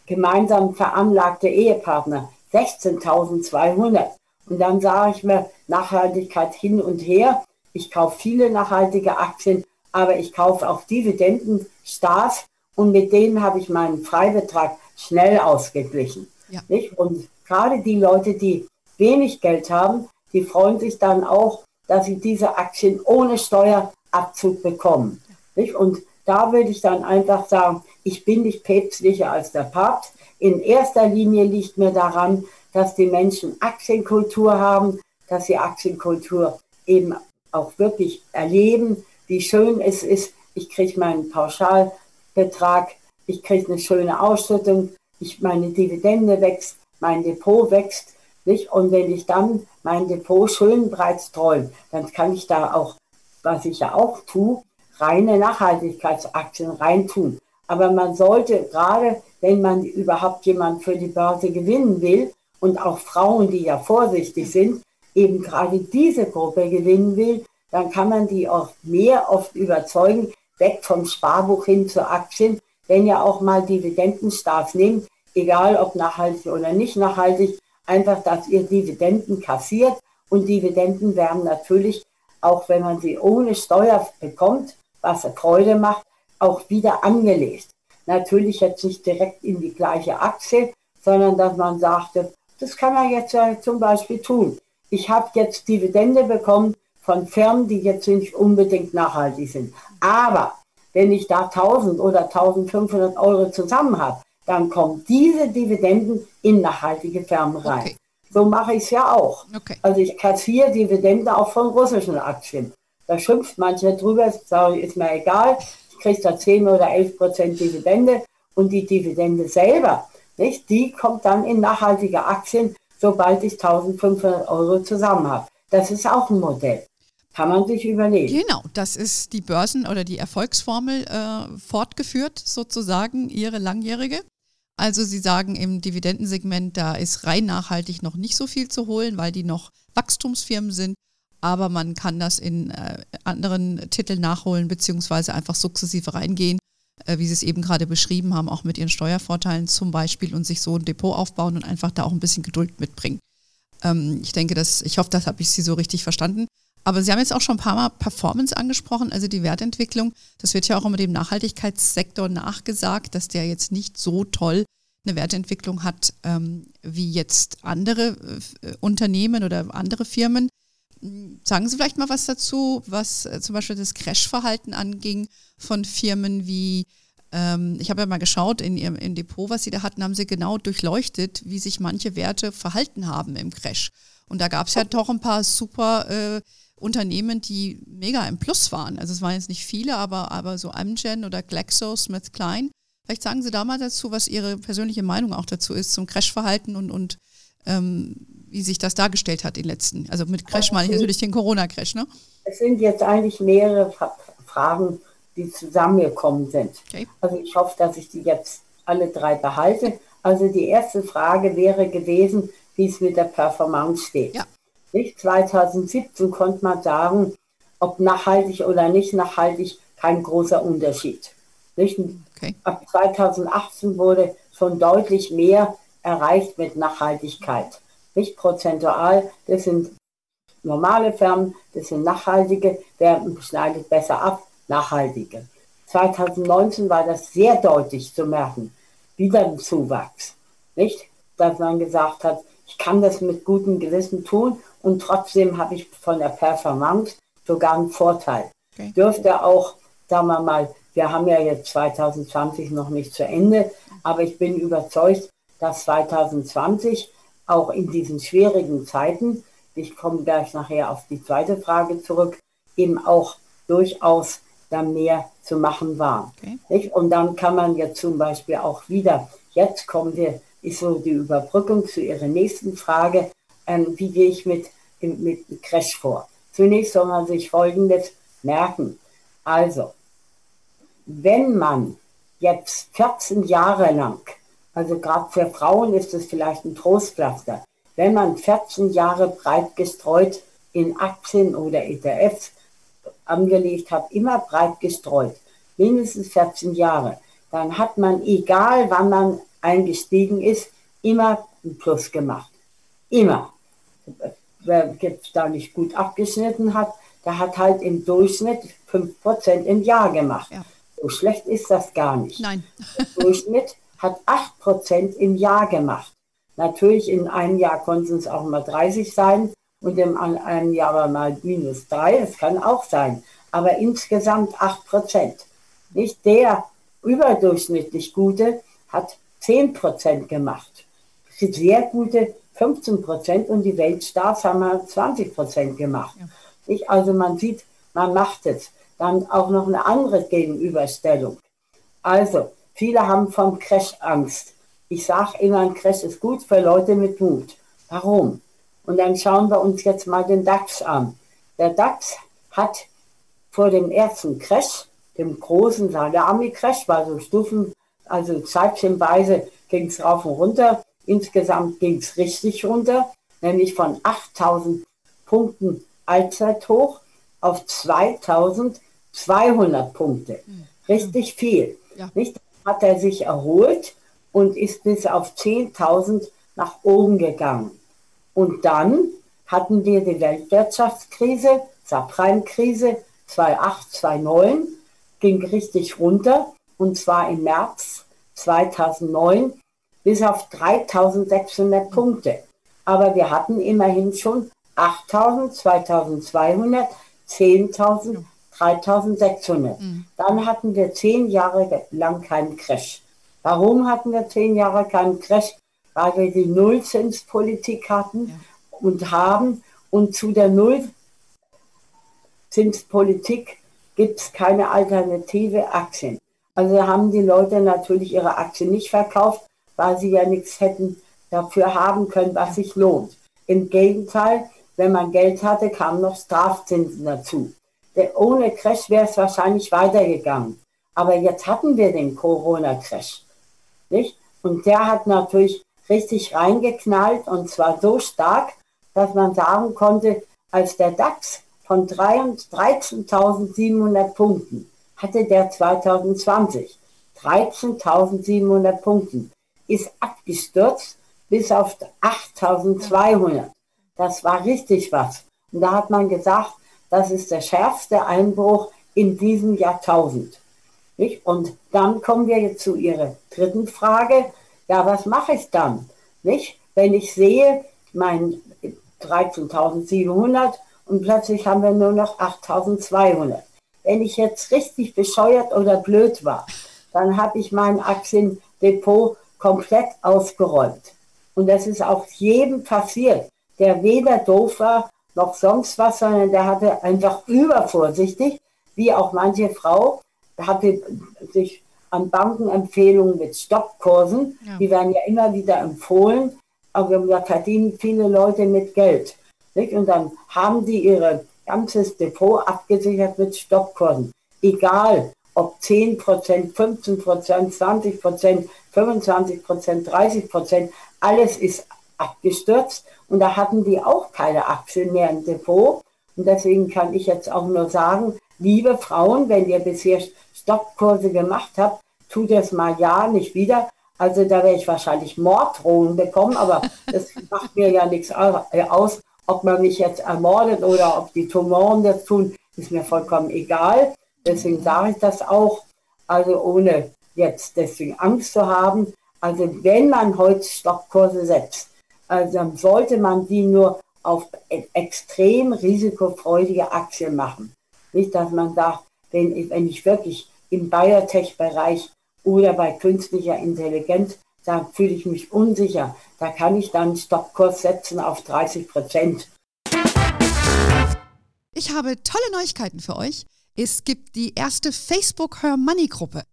Gemeinsam veranlagte Ehepartner 16.200. Und dann sage ich mir, Nachhaltigkeit hin und her. Ich kaufe viele nachhaltige Aktien, aber ich kaufe auch Dividendenstars und mit denen habe ich meinen Freibetrag schnell ausgeglichen. Ja. Nicht? Und gerade die Leute, die wenig Geld haben, die freuen sich dann auch, dass sie diese Aktien ohne Steuerabzug bekommen. Nicht? Und da würde ich dann einfach sagen, ich bin nicht päpstlicher als der Papst. In erster Linie liegt mir daran, dass die Menschen Aktienkultur haben, dass sie Aktienkultur eben auch wirklich erleben, wie schön es ist. Ich kriege meinen Pauschalbetrag, ich kriege eine schöne Ausschüttung, ich, meine Dividende wächst, mein Depot wächst. Nicht? Und wenn ich dann mein Depot schön breit streue, dann kann ich da auch, was ich ja auch tue, reine Nachhaltigkeitsaktien reintun. Aber man sollte gerade, wenn man überhaupt jemand für die Börse gewinnen will und auch Frauen, die ja vorsichtig sind, eben gerade diese Gruppe gewinnen will, dann kann man die auch mehr oft überzeugen, weg vom Sparbuch hin zu Aktien, wenn ihr auch mal Dividendenstaats nehmt, egal ob nachhaltig oder nicht nachhaltig, einfach, dass ihr Dividenden kassiert. Und Dividenden werden natürlich, auch wenn man sie ohne Steuer bekommt, was Freude macht, auch wieder angelegt. Natürlich jetzt nicht direkt in die gleiche Aktie, sondern dass man sagte, das kann man jetzt ja zum Beispiel tun. Ich habe jetzt Dividende bekommen von Firmen, die jetzt nicht unbedingt nachhaltig sind. Aber wenn ich da 1000 oder 1500 Euro zusammen habe, dann kommen diese Dividenden in nachhaltige Firmen rein. Okay. So mache ich es ja auch. Okay. Also ich kassiere Dividende auch von russischen Aktien. Da schimpft mancher drüber, sage ist mir egal, ich kriege da 10 oder 11 Prozent Dividende und die Dividende selber, nicht, die kommt dann in nachhaltige Aktien, sobald ich 1500 Euro zusammen habe. Das ist auch ein Modell. Kann man sich überlegen. Genau, das ist die Börsen- oder die Erfolgsformel äh, fortgeführt, sozusagen, ihre langjährige. Also Sie sagen im Dividendensegment, da ist rein nachhaltig noch nicht so viel zu holen, weil die noch Wachstumsfirmen sind. Aber man kann das in äh, anderen Titeln nachholen, beziehungsweise einfach sukzessive reingehen, äh, wie Sie es eben gerade beschrieben haben, auch mit Ihren Steuervorteilen zum Beispiel und sich so ein Depot aufbauen und einfach da auch ein bisschen Geduld mitbringen. Ähm, ich denke, dass, ich hoffe, das habe ich Sie so richtig verstanden. Aber Sie haben jetzt auch schon ein paar Mal Performance angesprochen, also die Wertentwicklung. Das wird ja auch immer dem Nachhaltigkeitssektor nachgesagt, dass der jetzt nicht so toll eine Wertentwicklung hat ähm, wie jetzt andere äh, Unternehmen oder andere Firmen. Sagen Sie vielleicht mal was dazu, was äh, zum Beispiel das Crash-Verhalten anging von Firmen wie, ähm, ich habe ja mal geschaut in Ihrem im Depot, was Sie da hatten, haben Sie genau durchleuchtet, wie sich manche Werte verhalten haben im Crash. Und da gab es ja doch ein paar super äh, Unternehmen, die mega im Plus waren. Also es waren jetzt nicht viele, aber, aber so Amgen oder GlaxoSmithKline. Vielleicht sagen Sie da mal dazu, was Ihre persönliche Meinung auch dazu ist zum Crashverhalten und, und ähm, wie sich das dargestellt hat, den letzten. Also mit Crash meine ich natürlich den Corona-Crash, ne? Es sind jetzt eigentlich mehrere Fragen, die zusammengekommen sind. Okay. Also ich hoffe, dass ich die jetzt alle drei behalte. Also die erste Frage wäre gewesen, wie es mit der Performance steht. Ja. Nicht? 2017 konnte man sagen, ob nachhaltig oder nicht nachhaltig, kein großer Unterschied. Nicht? Okay. Ab 2018 wurde schon deutlich mehr erreicht mit Nachhaltigkeit. Nicht prozentual, das sind normale Firmen, das sind nachhaltige, der schneidet besser ab, nachhaltige. 2019 war das sehr deutlich zu merken, wieder ein Zuwachs. Nicht? Dass man gesagt hat, ich kann das mit gutem Gewissen tun und trotzdem habe ich von der Performance sogar einen Vorteil. Okay. Dürfte auch, sagen wir mal, wir haben ja jetzt 2020 noch nicht zu Ende, aber ich bin überzeugt, dass 2020 auch in diesen schwierigen Zeiten, ich komme gleich nachher auf die zweite Frage zurück, eben auch durchaus da mehr zu machen war. Okay. Und dann kann man jetzt zum Beispiel auch wieder, jetzt kommen wir, ist so die Überbrückung zu Ihrer nächsten Frage, ähm, wie gehe ich mit, mit Crash vor? Zunächst soll man sich Folgendes merken. Also, wenn man jetzt 14 Jahre lang, also gerade für Frauen ist es vielleicht ein Trostpflaster, wenn man 14 Jahre breit gestreut in Aktien oder ETFs angelegt hat, immer breit gestreut, mindestens 14 Jahre, dann hat man, egal wann man eingestiegen ist, immer ein Plus gemacht. Immer wer da nicht gut abgeschnitten hat, der hat halt im Durchschnitt 5% im Jahr gemacht. Ja. So schlecht ist das gar nicht. Nein. Der Durchschnitt hat 8% im Jahr gemacht. Natürlich in einem Jahr konnten es auch mal 30 sein und in einem Jahr mal minus 3, das kann auch sein. Aber insgesamt 8%. Nicht der überdurchschnittlich gute hat 10% gemacht. Sehr gute 15 Prozent und die Weltstars haben 20 Prozent gemacht. Ja. Ich, also man sieht, man macht es. Dann auch noch eine andere Gegenüberstellung. Also, viele haben vom Crash Angst. Ich sage immer, ein Crash ist gut für Leute mit Mut. Warum? Und dann schauen wir uns jetzt mal den DAX an. Der DAX hat vor dem ersten Crash, dem großen Salami-Crash, war so Stufen, also zeitchenweise ging es rauf und runter, Insgesamt ging es richtig runter, nämlich von 8000 Punkten Allzeithoch auf 2200 Punkte. Hm. Richtig viel. Ja. Nicht? Hat er sich erholt und ist bis auf 10.000 nach oben gegangen. Und dann hatten wir die Weltwirtschaftskrise, Subprime-Krise 2008, 2009, ging richtig runter und zwar im März 2009 bis auf 3600 Punkte. Aber wir hatten immerhin schon 8000, 2200, 10.000, 3600. Mhm. Dann hatten wir zehn Jahre lang keinen Crash. Warum hatten wir zehn Jahre keinen Crash? Weil wir die Nullzinspolitik hatten ja. und haben und zu der Nullzinspolitik gibt es keine alternative Aktien. Also haben die Leute natürlich ihre Aktien nicht verkauft, weil sie ja nichts hätten dafür haben können, was sich lohnt. Im Gegenteil, wenn man Geld hatte, kamen noch Strafzinsen dazu. Ohne Crash wäre es wahrscheinlich weitergegangen. Aber jetzt hatten wir den Corona-Crash. Und der hat natürlich richtig reingeknallt und zwar so stark, dass man sagen konnte, als der DAX von 13.700 Punkten hatte der 2020 13.700 Punkten ist abgestürzt bis auf 8200. Das war richtig was. Und da hat man gesagt, das ist der schärfste Einbruch in diesem Jahrtausend. Nicht? Und dann kommen wir jetzt zu Ihrer dritten Frage. Ja, was mache ich dann? Nicht? Wenn ich sehe, mein 13.700 und plötzlich haben wir nur noch 8.200. Wenn ich jetzt richtig bescheuert oder blöd war, dann habe ich mein Aktiendepot komplett ausgeräumt. Und das ist auch jedem passiert, der weder doof war noch sonst was, sondern der hatte einfach übervorsichtig, wie auch manche Frau, hatte sich an Bankenempfehlungen mit Stoppkursen, ja. die werden ja immer wieder empfohlen, aber da verdienen viele Leute mit Geld. Nicht? Und dann haben die ihr ganzes Depot abgesichert mit Stoppkursen. Egal, ob 10% 15% 20% 25% 30% alles ist abgestürzt und da hatten die auch keine Aktien mehr im Depot. Und deswegen kann ich jetzt auch nur sagen, liebe Frauen, wenn ihr bisher Stoppkurse gemacht habt, tut es mal ja nicht wieder. Also da werde ich wahrscheinlich Morddrohungen bekommen, aber das macht mir ja nichts aus. Ob man mich jetzt ermordet oder ob die Tumoren das tun, ist mir vollkommen egal. Deswegen sage ich das auch, also ohne jetzt deswegen Angst zu haben. Also wenn man heute Stockkurse setzt, also dann sollte man die nur auf e-, extrem risikofreudige Aktien machen. Nicht, dass man sagt, wenn ich, wenn ich wirklich im Biotech-Bereich oder bei künstlicher Intelligenz, da fühle ich mich unsicher. Da kann ich dann Stoppkurs setzen auf 30 Prozent. Ich habe tolle Neuigkeiten für euch. Es gibt die erste Facebook Her Money Gruppe.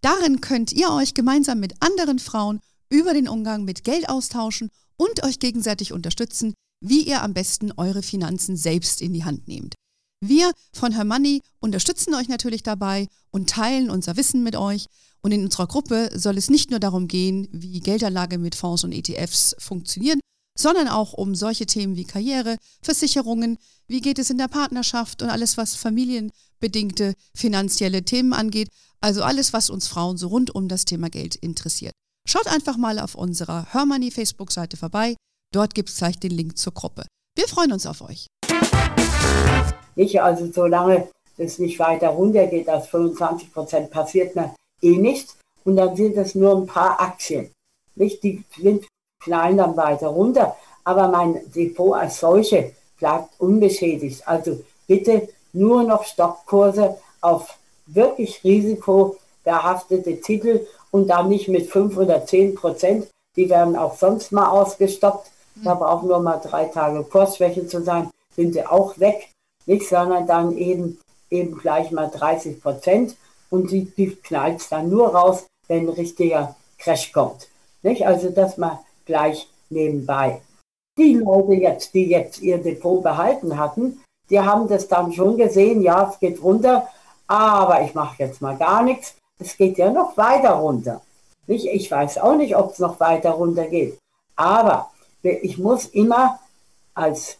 Darin könnt ihr euch gemeinsam mit anderen Frauen über den Umgang mit Geld austauschen und euch gegenseitig unterstützen, wie ihr am besten eure Finanzen selbst in die Hand nehmt. Wir von Her Money unterstützen euch natürlich dabei und teilen unser Wissen mit euch. Und in unserer Gruppe soll es nicht nur darum gehen, wie Geldanlage mit Fonds und ETFs funktionieren, sondern auch um solche Themen wie Karriere, Versicherungen, wie geht es in der Partnerschaft und alles, was familienbedingte finanzielle Themen angeht. Also alles, was uns Frauen so rund um das Thema Geld interessiert. Schaut einfach mal auf unserer Hörmoney Facebook-Seite vorbei. Dort gibt es gleich den Link zur Gruppe. Wir freuen uns auf euch. Nicht, also solange es nicht weiter runtergeht als 25 Prozent, passiert mir eh nichts. Und dann sind es nur ein paar Aktien. Nicht, die sind klein dann weiter runter. Aber mein Depot als solche bleibt unbeschädigt. Also bitte nur noch Stockkurse auf wirklich risikobehaftete Titel und dann nicht mit 5 oder 10 Prozent. Die werden auch sonst mal ausgestoppt. Da brauchen nur mal drei Tage Kursschwäche zu sein, sind sie auch weg. Nicht, sondern dann eben, eben gleich mal 30 Prozent und die, die knallt dann nur raus, wenn ein richtiger Crash kommt. Nicht? Also das mal gleich nebenbei. Die Leute jetzt, die jetzt ihr Depot behalten hatten, die haben das dann schon gesehen, ja, es geht runter, aber ich mache jetzt mal gar nichts es geht ja noch weiter runter. Nicht? Ich weiß auch nicht, ob es noch weiter runter geht. Aber ich muss immer als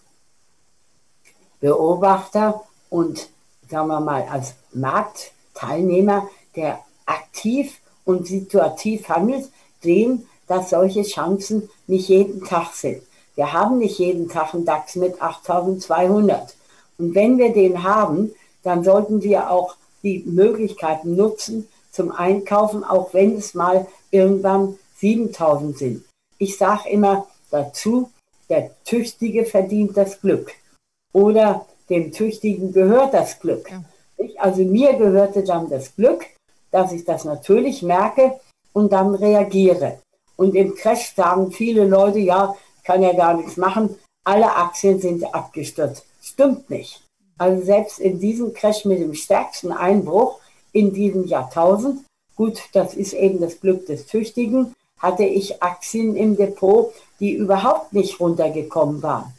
Beobachter und sagen wir mal als Marktteilnehmer, der aktiv und situativ handelt, sehen, dass solche Chancen nicht jeden Tag sind. Wir haben nicht jeden Tag einen DAX mit 8200. Und wenn wir den haben, dann sollten wir auch die Möglichkeiten nutzen, zum Einkaufen, auch wenn es mal irgendwann 7000 sind. Ich sage immer dazu, der Tüchtige verdient das Glück. Oder dem Tüchtigen gehört das Glück. Ja. Also mir gehörte dann das Glück, dass ich das natürlich merke und dann reagiere. Und im Crash sagen viele Leute, ja, kann ja gar nichts machen, alle Aktien sind abgestürzt. Stimmt nicht. Also selbst in diesem Crash mit dem stärksten Einbruch in diesem Jahrtausend, gut, das ist eben das Glück des Tüchtigen, hatte ich Aktien im Depot, die überhaupt nicht runtergekommen waren.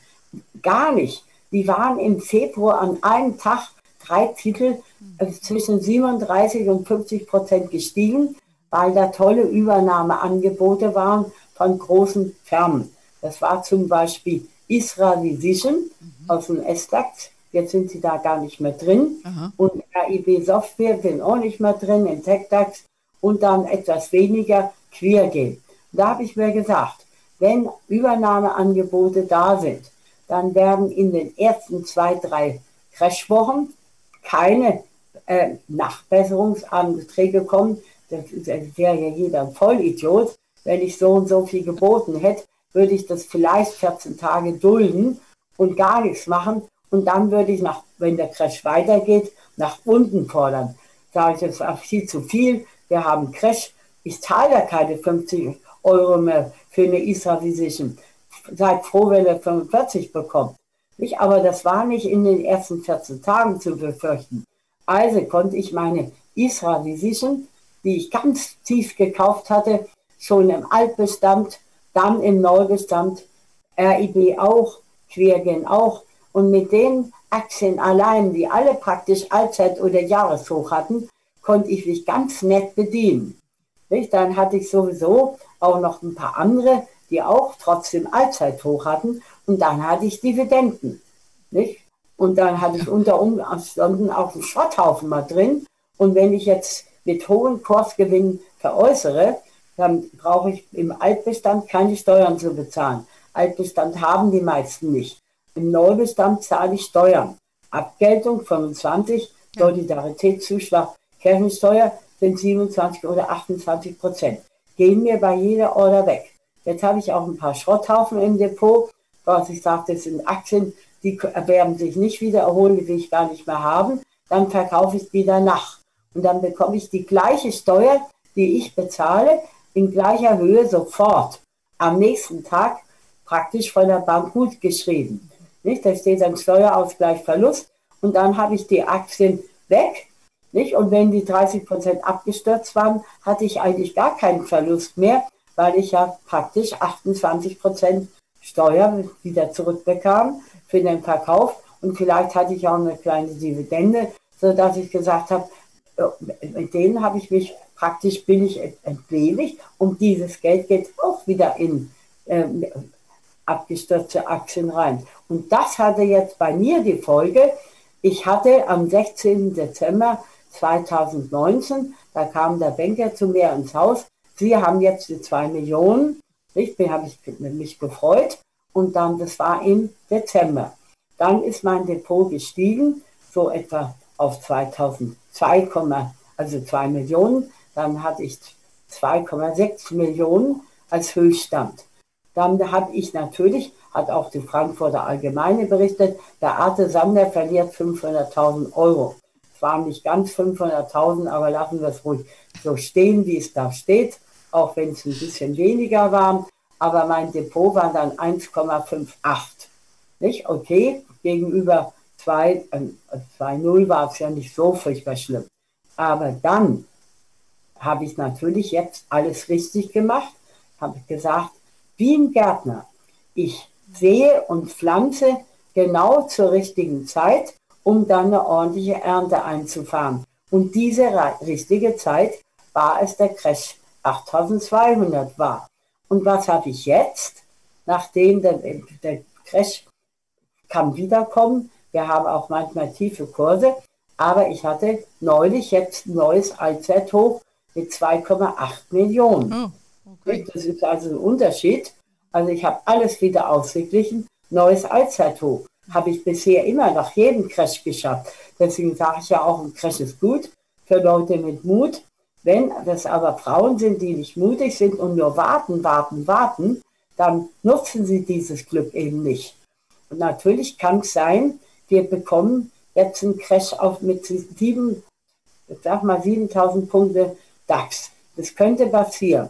Gar nicht. Die waren im Februar an einem Tag drei Titel also zwischen 37 und 50 Prozent gestiegen, weil da tolle Übernahmeangebote waren von großen Firmen. Das war zum Beispiel Israel Vision mhm. aus dem S-DAX, Jetzt sind sie da gar nicht mehr drin. Aha. Und RIB Software sind auch nicht mehr drin, in TechDAX und dann etwas weniger Queergehen. Da habe ich mir gesagt, wenn Übernahmeangebote da sind, dann werden in den ersten zwei, drei Crashwochen keine äh, Nachbesserungsanträge kommen. Das, das wäre ja jeder ein Vollidiot. Wenn ich so und so viel geboten hätte, würde ich das vielleicht 14 Tage dulden und gar nichts machen. Und dann würde ich, nach, wenn der Crash weitergeht, nach unten fordern. Sage ich, das war viel zu viel. Wir haben Crash. Ich zahle ja keine 50 Euro mehr für eine Isra-Visition. Seid froh, wenn ihr 45 bekommt. Nicht? Aber das war nicht in den ersten 14 Tagen zu befürchten. Also konnte ich meine Isra-Visition, die ich ganz tief gekauft hatte, schon im Altbestand, dann im Neubestand, RIB auch, Quergen auch. Und mit den Aktien allein, die alle praktisch Allzeit- oder Jahreshoch hatten, konnte ich mich ganz nett bedienen. Dann hatte ich sowieso auch noch ein paar andere, die auch trotzdem Allzeithoch hatten. Und dann hatte ich Dividenden. Nicht? Und dann hatte ich unter Umständen auch einen Schrotthaufen mal drin. Und wenn ich jetzt mit hohen Kursgewinnen veräußere, dann brauche ich im Altbestand keine Steuern zu bezahlen. Altbestand haben die meisten nicht. Im Neubestand zahle ich Steuern. Abgeltung 25, Solidaritätszuschlag, Kirchensteuer sind 27 oder 28 Prozent. Gehen mir bei jeder Order weg. Jetzt habe ich auch ein paar Schrotthaufen im Depot, was ich sage, das sind Aktien, die werden sich nicht wieder erholen, die will ich gar nicht mehr haben. Dann verkaufe ich wieder nach. Und dann bekomme ich die gleiche Steuer, die ich bezahle, in gleicher Höhe sofort. Am nächsten Tag praktisch von der Bank gut geschrieben. Nicht? Da steht dann Steuerausgleich Verlust und dann habe ich die Aktien weg. Nicht? Und wenn die 30 Prozent abgestürzt waren, hatte ich eigentlich gar keinen Verlust mehr, weil ich ja praktisch 28 Prozent Steuer wieder zurückbekam für den Verkauf. Und vielleicht hatte ich auch eine kleine Dividende, sodass ich gesagt habe, äh, mit denen habe ich mich praktisch billig entledigt und dieses Geld geht auch wieder in ähm, abgestürzte Aktien rein. Und das hatte jetzt bei mir die Folge, ich hatte am 16. Dezember 2019, da kam der Banker zu mir ins Haus, Sie haben jetzt die zwei Millionen, ich habe ich mich gefreut und dann, das war im Dezember. Dann ist mein Depot gestiegen, so etwa auf 2002, also 2 Millionen. Dann hatte ich 2,6 Millionen als Höchststand. Dann habe ich natürlich, hat auch die Frankfurter Allgemeine berichtet, der Arte Sander verliert 500.000 Euro. Es waren nicht ganz 500.000, aber lassen wir es ruhig so stehen, wie es da steht, auch wenn es ein bisschen weniger war. Aber mein Depot war dann 1,58. Nicht? Okay, gegenüber 2,0 äh, war es ja nicht so furchtbar schlimm. Aber dann habe ich natürlich jetzt alles richtig gemacht, habe gesagt, wie ein Gärtner. Ich sehe und pflanze genau zur richtigen Zeit, um dann eine ordentliche Ernte einzufahren. Und diese richtige Zeit war es der Crash 8200 war. Und was habe ich jetzt? Nachdem der, der Crash kann wiederkommen, wir haben auch manchmal tiefe Kurse, aber ich hatte neulich jetzt ein neues Allzeithoch mit 2,8 Millionen. Oh. Okay. Das ist also ein Unterschied. Also ich habe alles wieder ausgeglichen. Neues Allzeithoch habe ich bisher immer nach jedem Crash geschafft. Deswegen sage ich ja auch, ein Crash ist gut für Leute mit Mut. Wenn das aber Frauen sind, die nicht mutig sind und nur warten, warten, warten, dann nutzen sie dieses Glück eben nicht. Und natürlich kann es sein, wir bekommen jetzt einen Crash auf mit sieben, ich sag mal 7000 Punkte DAX. Das könnte passieren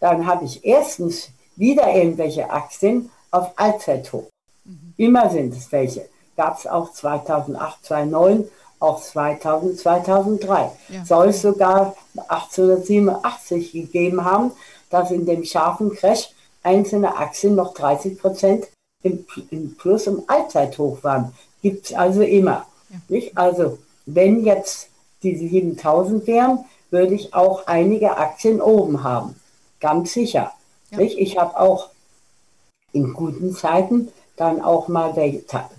dann habe ich erstens wieder irgendwelche Aktien auf Allzeithoch. Mhm. Immer sind es welche. Gab es auch 2008, 2009, auch 2000, 2003. Ja. Soll es sogar 1887 gegeben haben, dass in dem scharfen Crash einzelne Aktien noch 30 Prozent im, im, Plus im Allzeithoch waren. Gibt es also immer. Ja. Nicht? Also wenn jetzt diese 7000 wären, würde ich auch einige Aktien oben haben. Ganz sicher. Ja. Ich habe auch in guten Zeiten dann auch mal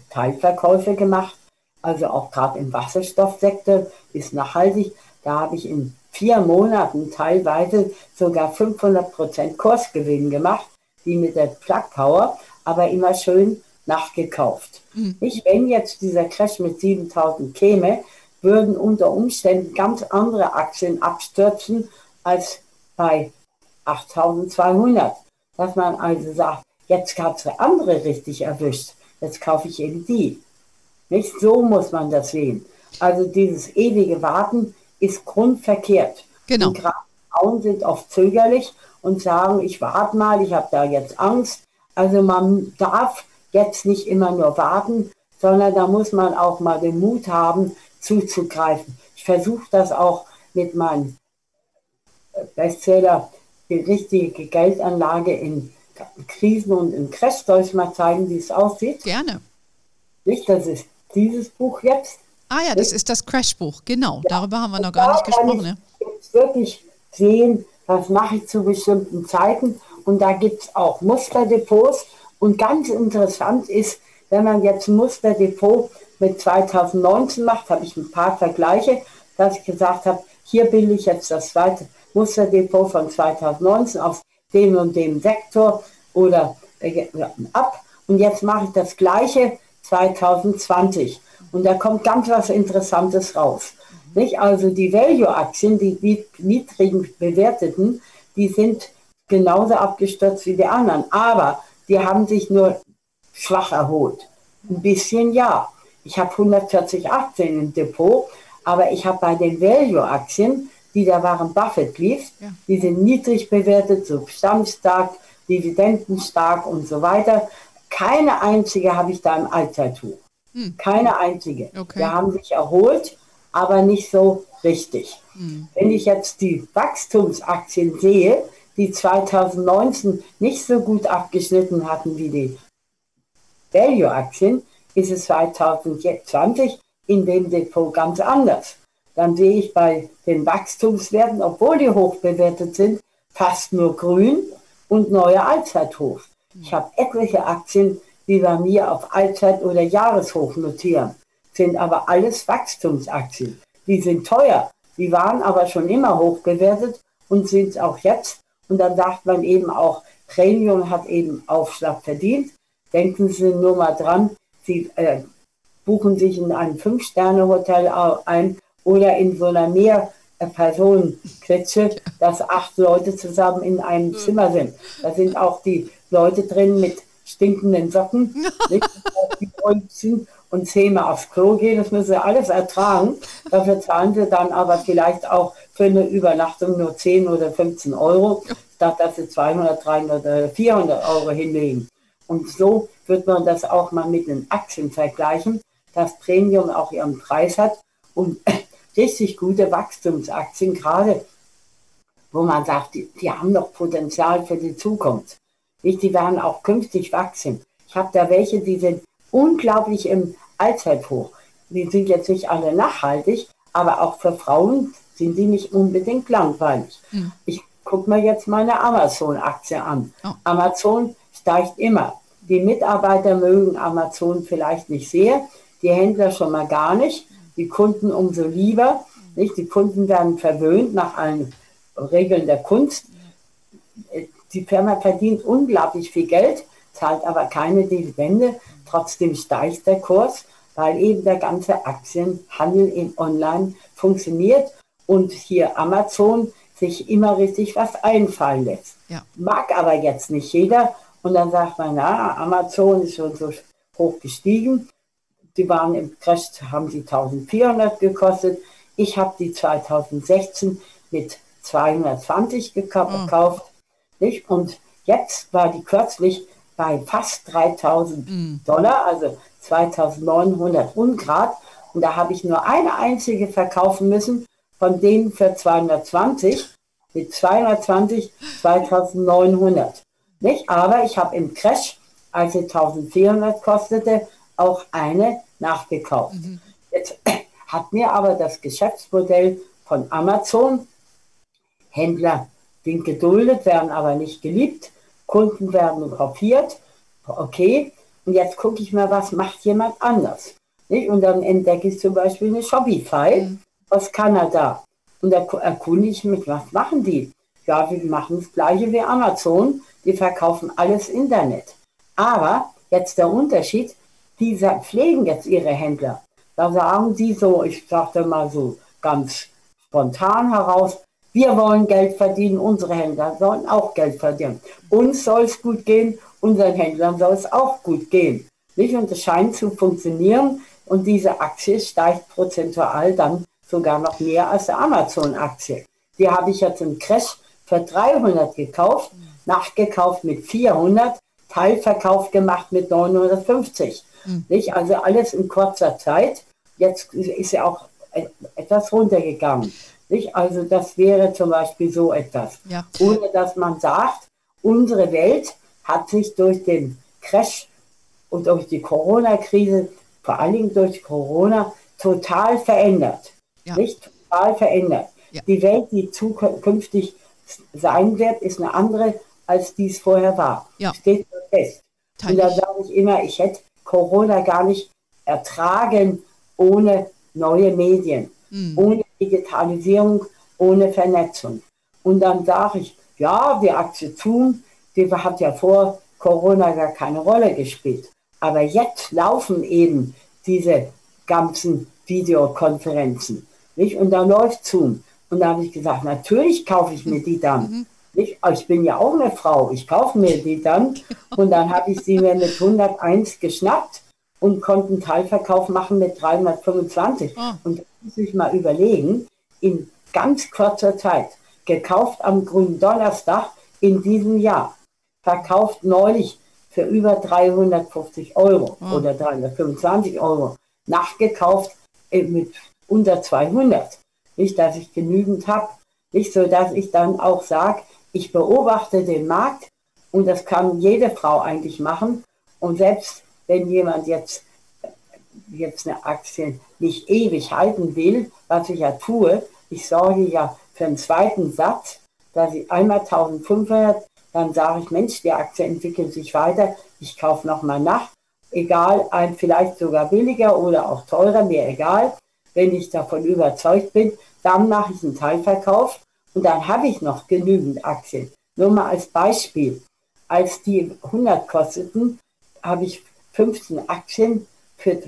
Teilverkäufe gemacht. Also auch gerade im Wasserstoffsektor ist nachhaltig. Da habe ich in vier Monaten teilweise sogar 500 Prozent Kursgewinn gemacht, wie mit der Plug Power, aber immer schön nachgekauft. Mhm. Nicht, wenn jetzt dieser Crash mit 7000 käme, würden unter Umständen ganz andere Aktien abstürzen als bei 8200. Dass man also sagt, jetzt hat es andere richtig erwischt, jetzt kaufe ich eben die. Nicht so muss man das sehen. Also dieses ewige Warten ist grundverkehrt. Genau. Und Frauen sind oft zögerlich und sagen, ich warte mal, ich habe da jetzt Angst. Also man darf jetzt nicht immer nur warten, sondern da muss man auch mal den Mut haben, zuzugreifen. Ich versuche das auch mit meinem Bestseller, die richtige Geldanlage in Krisen und in Crash. Soll ich mal zeigen, wie es aussieht? Gerne. Nicht, das ist dieses Buch jetzt. Ah ja, das ist das Crash-Buch, genau. Ja. Darüber haben wir noch gar nicht gesprochen. Ne? Jetzt wirklich sehen, was mache ich zu bestimmten Zeiten. Und da gibt es auch Musterdepots. Und ganz interessant ist, wenn man jetzt ein Musterdepot mit 2019 macht, habe ich ein paar Vergleiche, dass ich gesagt habe, hier bilde ich jetzt das zweite Musterdepot von 2019 aus dem und dem Sektor oder äh, ab. Und jetzt mache ich das gleiche 2020. Und da kommt ganz was Interessantes raus. Nicht? Also die Value-Aktien, die niedrigen bewerteten, die sind genauso abgestürzt wie die anderen. Aber die haben sich nur schwach erholt. Ein bisschen ja. Ich habe 140 Aktien im Depot, aber ich habe bei den Value-Aktien, die der Warren Buffett lief, ja. die sind niedrig bewertet, substanzstark, dividendenstark und so weiter. Keine einzige habe ich da im Allzeittuch. Hm. Keine einzige. Okay. Die haben sich erholt, aber nicht so richtig. Hm. Wenn ich jetzt die Wachstumsaktien sehe, die 2019 nicht so gut abgeschnitten hatten wie die Value-Aktien, ist es 2020 in dem Depot ganz anders. Dann sehe ich bei den Wachstumswerten, obwohl die hoch bewertet sind, fast nur grün und neue Allzeithochs. Ich habe etliche Aktien, die bei mir auf Allzeit- oder Jahreshoch notieren, sind aber alles Wachstumsaktien. Die sind teuer, die waren aber schon immer hoch bewertet und sind auch jetzt. Und dann sagt man eben auch, Premium hat eben Aufschlag verdient. Denken Sie nur mal dran, Sie äh, buchen sich in ein Fünf-Sterne-Hotel ein oder in so einer Mehrpersonenklitsche, dass acht Leute zusammen in einem mhm. Zimmer sind. Da sind auch die Leute drin mit stinkenden Socken, sind und zehnmal aufs Klo gehen. Das müssen sie alles ertragen. Dafür zahlen sie dann aber vielleicht auch für eine Übernachtung nur 10 oder 15 Euro, statt dass sie 200, 300 oder 400 Euro hinlegen. Und so wird man das auch mal mit den Aktien vergleichen, dass Premium auch ihren Preis hat und richtig gute Wachstumsaktien, gerade wo man sagt, die, die haben noch Potenzial für die Zukunft. Die werden auch künftig wachsen. Ich habe da welche, die sind unglaublich im Allzeithoch. Die sind jetzt nicht alle nachhaltig, aber auch für Frauen sind die nicht unbedingt langweilig. Mhm. Ich gucke mir jetzt meine Amazon-Aktie an. Oh. Amazon steigt immer. Die Mitarbeiter mögen Amazon vielleicht nicht sehr, die Händler schon mal gar nicht, die Kunden umso lieber. Nicht? Die Kunden werden verwöhnt nach allen Regeln der Kunst. Die Firma verdient unglaublich viel Geld, zahlt aber keine Dividende. Trotzdem steigt der Kurs, weil eben der ganze Aktienhandel in Online funktioniert und hier Amazon sich immer richtig was einfallen lässt. Ja. Mag aber jetzt nicht jeder. Und dann sagt man, na, Amazon ist schon so hoch gestiegen. Die waren im Crash, haben sie 1400 gekostet. Ich habe die 2016 mit 220 gekauft. Oh. Nicht? Und jetzt war die kürzlich bei fast 3000 mm. Dollar, also 2900 Ungrad. Und da habe ich nur eine einzige verkaufen müssen, von denen für 220, mit 220 2900. Nicht? Aber ich habe im Crash, als sie 1400 kostete, auch eine nachgekauft. Mhm. Jetzt hat mir aber das Geschäftsmodell von Amazon, Händler sind geduldet, werden aber nicht geliebt, Kunden werden kopiert, okay, und jetzt gucke ich mal, was macht jemand anders. Nicht? Und dann entdecke ich zum Beispiel eine Shopify mhm. aus Kanada. Und da erkunde ich mich, was machen die? Ja, wir machen das gleiche wie Amazon. Die verkaufen alles Internet. Aber jetzt der Unterschied, die pflegen jetzt ihre Händler. Da sagen sie so, ich sagte mal so ganz spontan heraus, wir wollen Geld verdienen, unsere Händler sollen auch Geld verdienen. Uns soll es gut gehen, unseren Händlern soll es auch gut gehen. Nicht? Und es scheint zu funktionieren und diese Aktie steigt prozentual dann sogar noch mehr als die Amazon-Aktie. Die habe ich jetzt im Crash für 300 gekauft, nachgekauft mit 400, Teilverkauf gemacht mit 950. Mhm. Nicht? Also alles in kurzer Zeit. Jetzt ist ja auch etwas runtergegangen. Nicht? Also das wäre zum Beispiel so etwas. Ja. Ohne dass man sagt, unsere Welt hat sich durch den Crash und durch die Corona-Krise, vor allen Dingen durch Corona, total verändert. Ja. Nicht total verändert. Ja. Die Welt, die zukünftig sein wird, ist eine andere, als dies vorher war. Ja. Steht fest. Teil und da sage ich immer, ich hätte Corona gar nicht ertragen ohne neue Medien, mhm. ohne Digitalisierung, ohne Vernetzung. Und dann sage ich, ja, die Aktie Zoom, die hat ja vor Corona gar keine Rolle gespielt. Aber jetzt laufen eben diese ganzen Videokonferenzen. Nicht? Und da läuft Zoom. Und da habe ich gesagt, natürlich kaufe ich mir die dann. Mhm. Nicht? Ich bin ja auch eine Frau, ich kaufe mir die dann. Und dann habe ich sie mir mit 101 geschnappt und konnte einen Teilverkauf machen mit 325. Oh. Und da muss ich mal überlegen, in ganz kurzer Zeit, gekauft am grünen Donnerstag in diesem Jahr, verkauft neulich für über 350 Euro oh. oder 325 Euro, nachgekauft äh, mit unter 200. Nicht, dass ich genügend habe, nicht so, dass ich dann auch sage, ich beobachte den Markt und das kann jede Frau eigentlich machen. Und selbst wenn jemand jetzt, jetzt eine Aktie nicht ewig halten will, was ich ja tue, ich sorge ja für einen zweiten Satz, dass ich einmal 1500, dann sage ich, Mensch, die Aktie entwickelt sich weiter, ich kaufe nochmal nach, egal, ein, vielleicht sogar billiger oder auch teurer, mir egal. Wenn ich davon überzeugt bin, dann mache ich einen Teilverkauf und dann habe ich noch genügend Aktien. Nur mal als Beispiel. Als die 100 kosteten, habe ich 15 Aktien für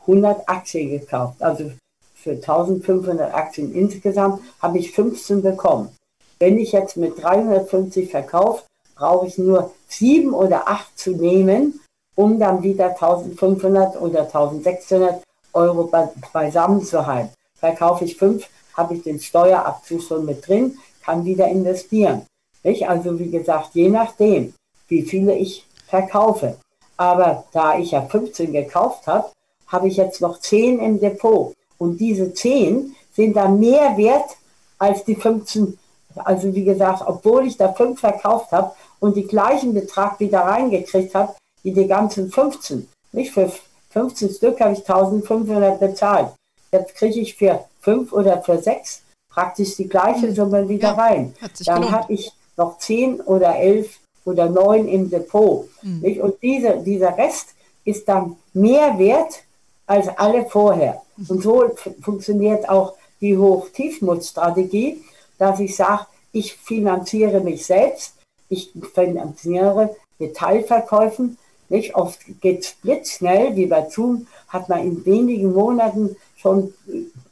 100 Aktien gekauft. Also für 1500 Aktien insgesamt habe ich 15 bekommen. Wenn ich jetzt mit 350 verkaufe, brauche ich nur 7 oder 8 zu nehmen, um dann wieder 1500 oder 1600 Euro beisammen zu halten. Verkaufe ich 5, habe ich den Steuerabzug schon mit drin, kann wieder investieren. Nicht? Also wie gesagt, je nachdem, wie viele ich verkaufe. Aber da ich ja 15 gekauft habe, habe ich jetzt noch 10 im Depot. Und diese 10 sind dann mehr wert als die 15. Also wie gesagt, obwohl ich da 5 verkauft habe und die gleichen Betrag wieder reingekriegt habe, wie die ganzen 15. Nicht für 15 Stück habe ich 1500 bezahlt. Jetzt kriege ich für 5 oder für 6 praktisch die gleiche Summe wieder ja, rein. Dann habe ich noch 10 oder 11 oder 9 im Depot. Mhm. Und diese, dieser Rest ist dann mehr wert als alle vorher. Mhm. Und so funktioniert auch die Hoch-Tiefmut-Strategie, dass ich sage, ich finanziere mich selbst, ich finanziere mit Teilverkäufen. Nicht oft geht es blitzschnell, wie bei Zoom, hat man in wenigen Monaten schon,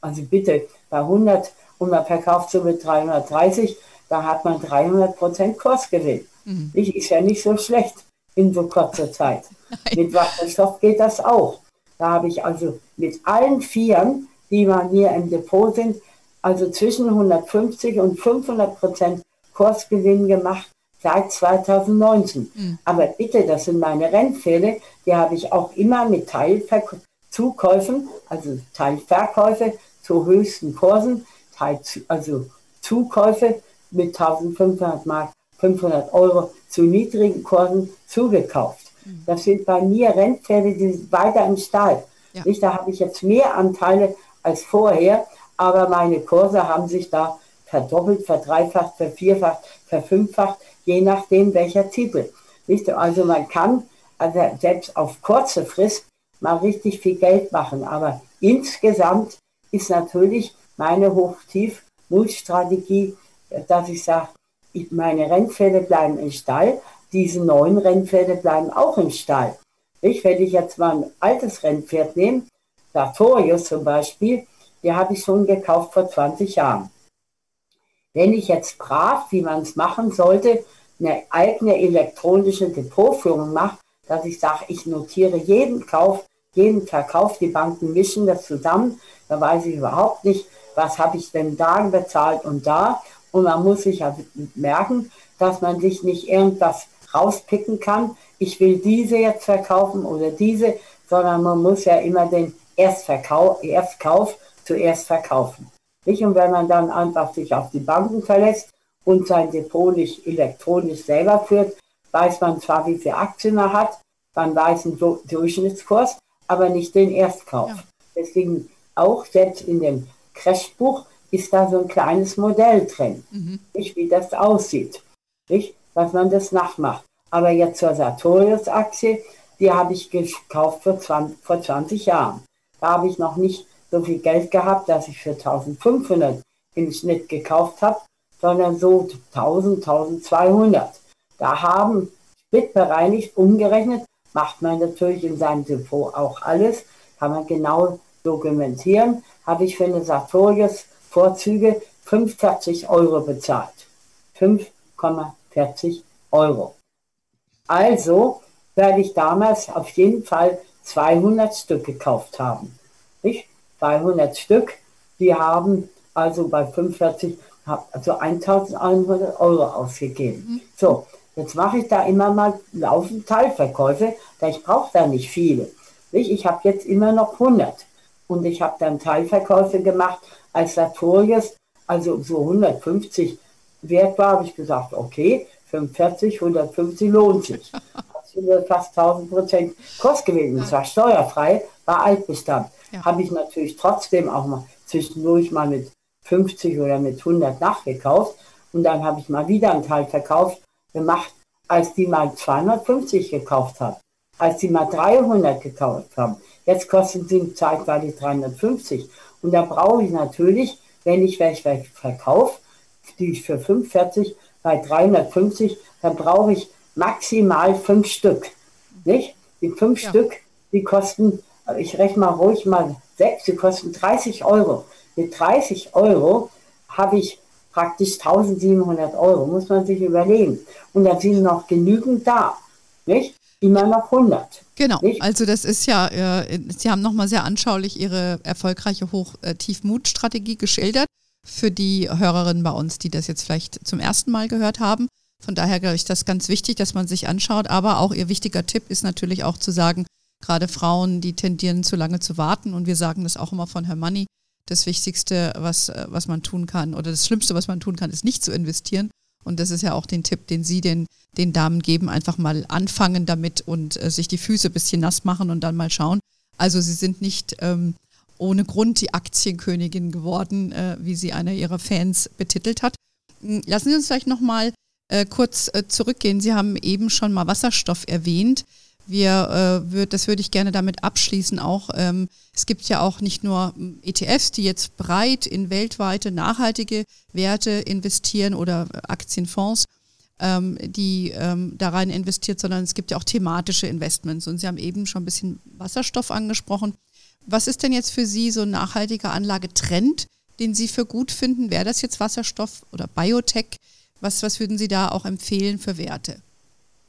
also bitte bei 100 und man verkauft so mit 330, da hat man 300 Prozent Kursgewinn. Mhm. Ich, ist ja nicht so schlecht in so kurzer Zeit. Nein. Mit Wasserstoff geht das auch. Da habe ich also mit allen Vieren, die bei mir im Depot sind, also zwischen 150 und 500 Prozent Kursgewinn gemacht seit 2019. Mhm. Aber bitte, das sind meine Rennfälle, die habe ich auch immer mit Teilzukäufen, also Teilverkäufe zu höchsten Kursen, Teil, also Zukäufe mit 1500 Mark, 500 Euro zu niedrigen Kursen zugekauft. Mhm. Das sind bei mir Rennpferde, die sind weiter im Stall. Ja. Nicht, da habe ich jetzt mehr Anteile als vorher, aber meine Kurse haben sich da verdoppelt, verdreifacht, vervierfacht, verfünffacht, je nachdem welcher Titel. Nicht? Also man kann also selbst auf kurze Frist mal richtig viel Geld machen, aber insgesamt ist natürlich meine Hoch-Tief-Mulch-Strategie, dass ich sage, meine Rennpferde bleiben im Stall, diese neuen Rennpferde bleiben auch im Stall. Ich, wenn ich jetzt mal ein altes Rennpferd nehme, Sartorius zum Beispiel, die habe ich schon gekauft vor 20 Jahren. Wenn ich jetzt brav, wie man es machen sollte, eine eigene elektronische Depotführung mache, dass ich sage, ich notiere jeden Kauf, jeden Verkauf, die Banken mischen das zusammen, da weiß ich überhaupt nicht, was habe ich denn da bezahlt und da. Und man muss sich ja merken, dass man sich nicht irgendwas rauspicken kann, ich will diese jetzt verkaufen oder diese, sondern man muss ja immer den Erstverkauf, Erstkauf zuerst verkaufen. Nicht? Und wenn man dann einfach sich auf die Banken verlässt und sein Depot nicht elektronisch selber führt, weiß man zwar, wie viel Aktien man hat, man weiß den Durchschnittskurs, aber nicht den Erstkauf. Ja. Deswegen auch selbst in dem Crashbuch ist da so ein kleines Modell drin, mhm. nicht, wie das aussieht, nicht, dass man das nachmacht. Aber jetzt zur Sartorius-Aktie, die habe ich gekauft vor 20, vor 20 Jahren. Da habe ich noch nicht so viel Geld gehabt, dass ich für 1500 im Schnitt gekauft habe, sondern so 1000, 1200. Da haben spitbereinigt umgerechnet, macht man natürlich in seinem Depot auch alles, kann man genau dokumentieren, habe ich für eine Sartorius Vorzüge 45 Euro bezahlt. 5,40 Euro. Also werde ich damals auf jeden Fall 200 Stück gekauft haben. Nicht? 200 Stück, die haben also bei 45, also 1100 Euro ausgegeben. Mhm. So, jetzt mache ich da immer mal laufend Teilverkäufe, da ich brauche da nicht viele. Nicht? Ich habe jetzt immer noch 100 und ich habe dann Teilverkäufe gemacht als Sartorius, also so 150 wert war, habe ich gesagt, okay, 45, 150 lohnt sich. Das fast 1000 Prozent Kost gewesen. Es war steuerfrei, war Altbestand. Ja. Habe ich natürlich trotzdem auch mal zwischendurch mal mit 50 oder mit 100 nachgekauft. Und dann habe ich mal wieder einen Teil verkauft, gemacht, als die mal 250 gekauft haben. Als die mal 300 gekauft haben. Jetzt kosten sie zeitweilig 350. Und da brauche ich natürlich, wenn ich welche verkaufe, die ich für 45 bei 350, dann brauche ich maximal fünf Stück. Nicht? Die fünf ja. Stück, die kosten, ich rechne mal ruhig mal sechs, die kosten 30 Euro. Mit 30 Euro habe ich praktisch 1700 Euro, muss man sich überlegen. Und da sind noch genügend da. Nicht? Immer noch 100. Genau, nicht? also das ist ja, äh, Sie haben nochmal sehr anschaulich Ihre erfolgreiche Hoch-Tiefmut-Strategie geschildert für die Hörerinnen bei uns, die das jetzt vielleicht zum ersten Mal gehört haben. Von daher glaube ich, das ganz wichtig, dass man sich anschaut. Aber auch ihr wichtiger Tipp ist natürlich auch zu sagen, gerade Frauen, die tendieren zu lange zu warten. Und wir sagen das auch immer von Herr Money. Das Wichtigste, was, was man tun kann, oder das Schlimmste, was man tun kann, ist nicht zu investieren. Und das ist ja auch den Tipp, den Sie den, den Damen geben, einfach mal anfangen damit und äh, sich die Füße ein bisschen nass machen und dann mal schauen. Also Sie sind nicht ähm, ohne Grund die Aktienkönigin geworden, äh, wie sie einer ihrer Fans betitelt hat. Hm, lassen Sie uns vielleicht nochmal äh, kurz äh, zurückgehen. Sie haben eben schon mal Wasserstoff erwähnt. Wir, äh, würd, das würde ich gerne damit abschließen auch. Ähm, es gibt ja auch nicht nur hm, ETFs, die jetzt breit in weltweite nachhaltige Werte investieren oder Aktienfonds, ähm, die ähm, da rein investiert, sondern es gibt ja auch thematische Investments. Und Sie haben eben schon ein bisschen Wasserstoff angesprochen. Was ist denn jetzt für Sie so ein nachhaltiger Anlagetrend, den Sie für gut finden? Wäre das jetzt Wasserstoff oder Biotech? Was, was würden Sie da auch empfehlen für Werte?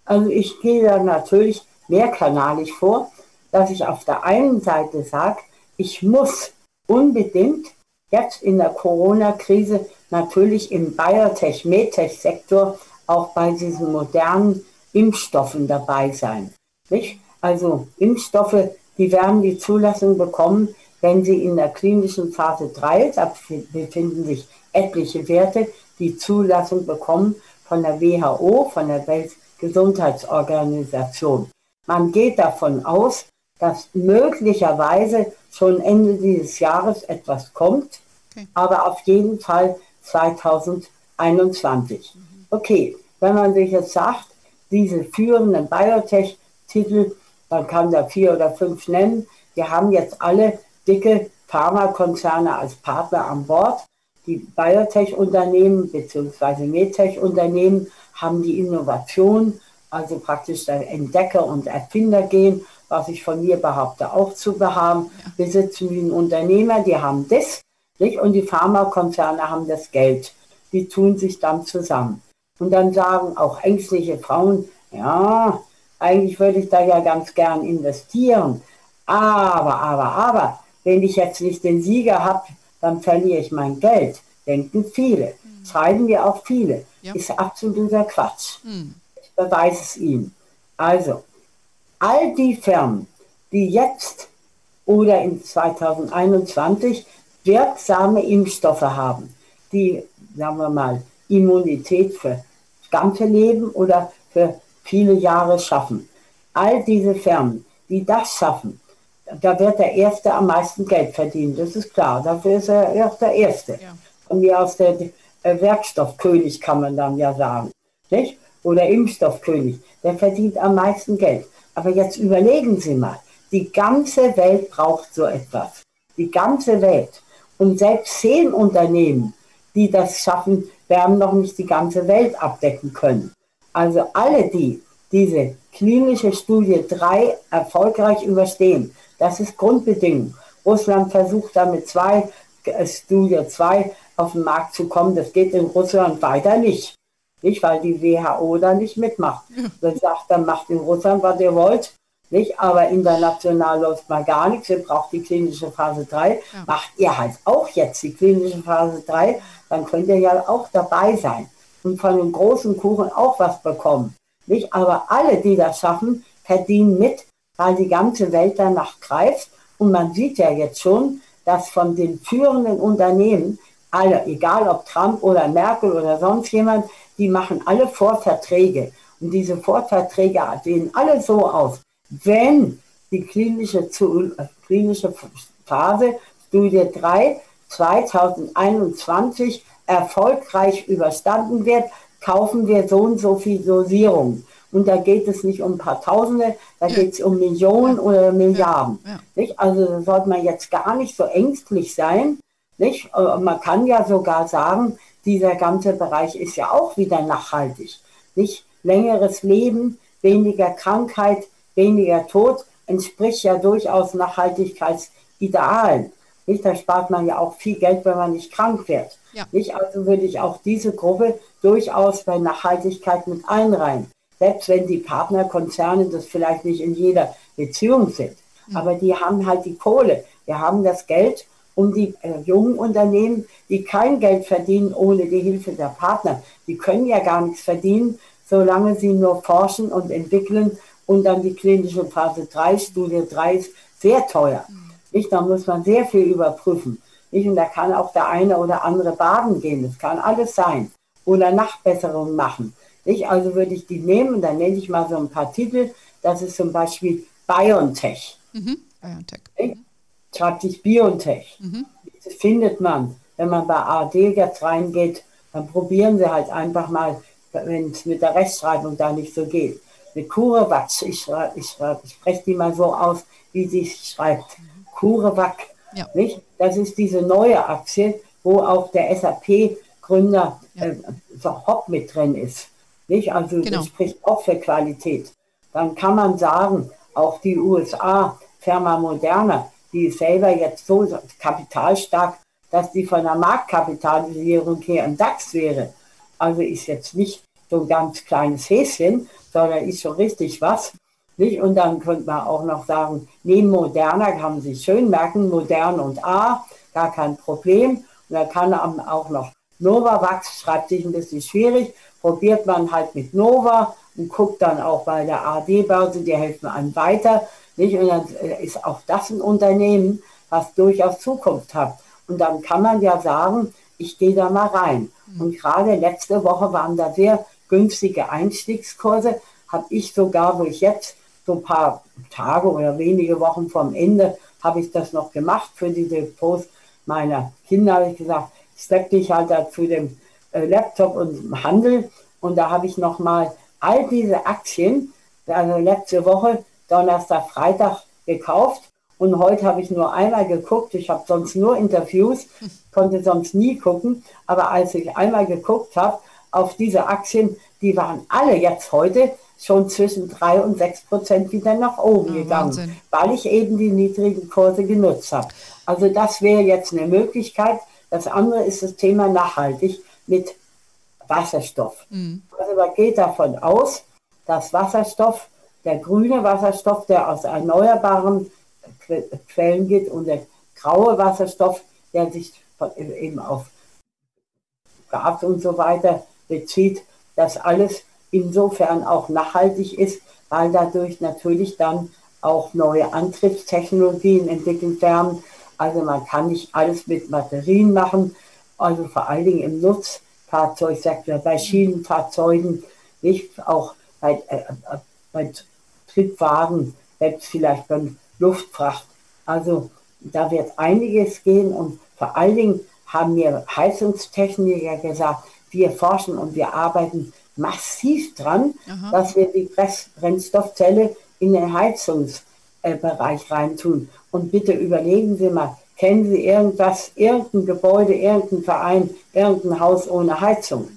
Also ich gehe da natürlich mehrkanalig vor, dass ich auf der einen Seite sage, ich muss unbedingt jetzt in der Corona-Krise natürlich im Biotech-Medtech-Sektor auch bei diesen modernen Impfstoffen dabei sein. Nicht? Also Impfstoffe die werden die Zulassung bekommen, wenn sie in der klinischen Phase 3, da befinden sich etliche Werte, die Zulassung bekommen von der WHO, von der Weltgesundheitsorganisation. Man geht davon aus, dass möglicherweise schon Ende dieses Jahres etwas kommt, okay. aber auf jeden Fall 2021. Okay, wenn man sich jetzt sagt, diese führenden Biotech-Titel man kann da vier oder fünf nennen. Wir haben jetzt alle dicke Pharmakonzerne als Partner an Bord. Die Biotech-Unternehmen bzw. Medtech-Unternehmen haben die Innovation also praktisch der Entdecker und Erfinder gehen, was ich von mir behaupte auch zu haben. Ja. Wir sitzen wie ein Unternehmer, die haben das, nicht? und die Pharmakonzerne haben das Geld. Die tun sich dann zusammen. Und dann sagen auch ängstliche Frauen, ja, eigentlich würde ich da ja ganz gern investieren. Aber, aber, aber, wenn ich jetzt nicht den Sieger habe, dann verliere ich mein Geld. Denken viele. Mhm. Schreiben wir auch viele. Ja. Ist absoluter Quatsch. Mhm. Ich beweise es Ihnen. Also, all die Firmen, die jetzt oder in 2021 wirksame Impfstoffe haben, die, sagen wir mal, Immunität für das ganze Leben oder für viele Jahre schaffen. All diese Firmen, die das schaffen, da wird der Erste am meisten Geld verdienen, das ist klar. Dafür ist er auch der Erste. Ja. Und wie aus der Werkstoffkönig kann man dann ja sagen. Nicht? Oder Impfstoffkönig, der verdient am meisten Geld. Aber jetzt überlegen Sie mal, die ganze Welt braucht so etwas. Die ganze Welt. Und selbst zehn Unternehmen, die das schaffen, werden noch nicht die ganze Welt abdecken können. Also alle, die diese klinische Studie 3 erfolgreich überstehen, das ist Grundbedingung. Russland versucht damit zwei, äh, Studie 2 auf den Markt zu kommen. Das geht in Russland weiter nicht. Nicht, weil die WHO da nicht mitmacht. Dann sagt, dann macht in Russland, was ihr wollt. Nicht, aber international läuft mal gar nichts. Ihr braucht die klinische Phase 3. Ja. Macht ihr halt auch jetzt die klinische Phase 3, dann könnt ihr ja auch dabei sein und von dem großen Kuchen auch was bekommen. Nicht? Aber alle, die das schaffen, verdienen mit, weil die ganze Welt danach greift. Und man sieht ja jetzt schon, dass von den führenden Unternehmen, alle, egal ob Trump oder Merkel oder sonst jemand, die machen alle Vorverträge. Und diese Vorverträge sehen alle so aus. Wenn die klinische, klinische Phase, Studie 3, 2021 erfolgreich überstanden wird, kaufen wir so und so viel Dosierung. Und da geht es nicht um ein paar Tausende, da ja. geht es um Millionen ja. oder Milliarden. Ja. Nicht? Also da sollte man jetzt gar nicht so ängstlich sein. Nicht? Äh, man kann ja sogar sagen, dieser ganze Bereich ist ja auch wieder nachhaltig. Nicht? Längeres Leben, weniger Krankheit, weniger Tod entspricht ja durchaus Nachhaltigkeitsidealen. Nicht? Da spart man ja auch viel Geld, wenn man nicht krank wird. Ja. Nicht? Also würde ich auch diese Gruppe durchaus bei Nachhaltigkeit mit einreihen. Selbst wenn die Partnerkonzerne das vielleicht nicht in jeder Beziehung sind. Mhm. Aber die haben halt die Kohle. Wir haben das Geld, um die äh, jungen Unternehmen, die kein Geld verdienen ohne die Hilfe der Partner, die können ja gar nichts verdienen, solange sie nur forschen und entwickeln und dann die klinische Phase 3, Studie 3 ist sehr teuer. Nicht? Da muss man sehr viel überprüfen. Nicht? Und da kann auch der eine oder andere baden gehen. Das kann alles sein. Oder Nachbesserungen machen. Nicht? Also würde ich die nehmen, dann nenne ich mal so ein paar Titel. Das ist zum Beispiel BioNTech. Mhm. BioNTech. Nicht? Schreibt sich BioNTech. Mhm. Das findet man, wenn man bei ARD jetzt reingeht, dann probieren Sie halt einfach mal, wenn es mit der Rechtschreibung da nicht so geht. Mit Kurewax, ich, ich, ich spreche die mal so aus, wie sie schreibt. CureVac. Ja. Nicht? Das ist diese neue Aktie, wo auch der SAP-Gründer ja. äh, Hopp mit drin ist. Nicht? Also genau. das spricht auch für Qualität. Dann kann man sagen, auch die USA, Firma Moderna, die ist selber jetzt so kapitalstark, dass die von der Marktkapitalisierung her ein DAX wäre. Also ist jetzt nicht so ein ganz kleines Häschen, sondern ist schon richtig was. Nicht? Und dann könnte man auch noch sagen, neben Moderna kann man sich schön merken, modern und A, gar kein Problem. Und dann kann man auch noch Novavax, schreibt sich ein bisschen schwierig, probiert man halt mit Nova und guckt dann auch bei der AD-Börse, die helfen einem weiter. Nicht? Und dann äh, ist auch das ein Unternehmen, was durchaus Zukunft hat. Und dann kann man ja sagen, ich gehe da mal rein. Mhm. Und gerade letzte Woche waren da sehr günstige Einstiegskurse, habe ich sogar, wo ich jetzt so ein paar Tage oder wenige Wochen vom Ende habe ich das noch gemacht für die Depots meiner Kinder. Habe ich gesagt, steck dich halt da zu dem äh, Laptop und Handel. Und da habe ich noch mal all diese Aktien, also letzte Woche, Donnerstag, Freitag gekauft. Und heute habe ich nur einmal geguckt. Ich habe sonst nur Interviews, konnte sonst nie gucken. Aber als ich einmal geguckt habe auf diese Aktien, die waren alle jetzt heute schon zwischen drei und sechs Prozent wieder nach oben Ja, gegangen, Wahnsinn. weil ich eben die niedrigen Kurse genutzt habe. Also das wäre jetzt eine Möglichkeit. Das andere ist das Thema nachhaltig mit Wasserstoff. Also man geht davon aus, dass Wasserstoff, der grüne Wasserstoff, der aus erneuerbaren Que- Quellen geht und der graue Wasserstoff, der sich eben auf Gas und so weiter bezieht, dass alles insofern auch nachhaltig ist, weil dadurch natürlich dann auch neue Antriebstechnologien entwickelt werden. Also man kann nicht alles mit Batterien machen, also vor allen Dingen im Nutzfahrzeugsektor, bei Schienenfahrzeugen, nicht auch bei, äh, äh, Triebwagen, selbst vielleicht beim Luftfracht. Also da wird einiges gehen und vor allen Dingen haben mir Heizungstechniker gesagt, wir forschen und wir arbeiten massiv dran, Aha. dass wir die Brennstoffzelle in den Heizungsbereich reintun. Und bitte überlegen Sie mal, kennen Sie irgendwas, irgendein Gebäude, irgendein Verein, irgendein Haus ohne Heizung?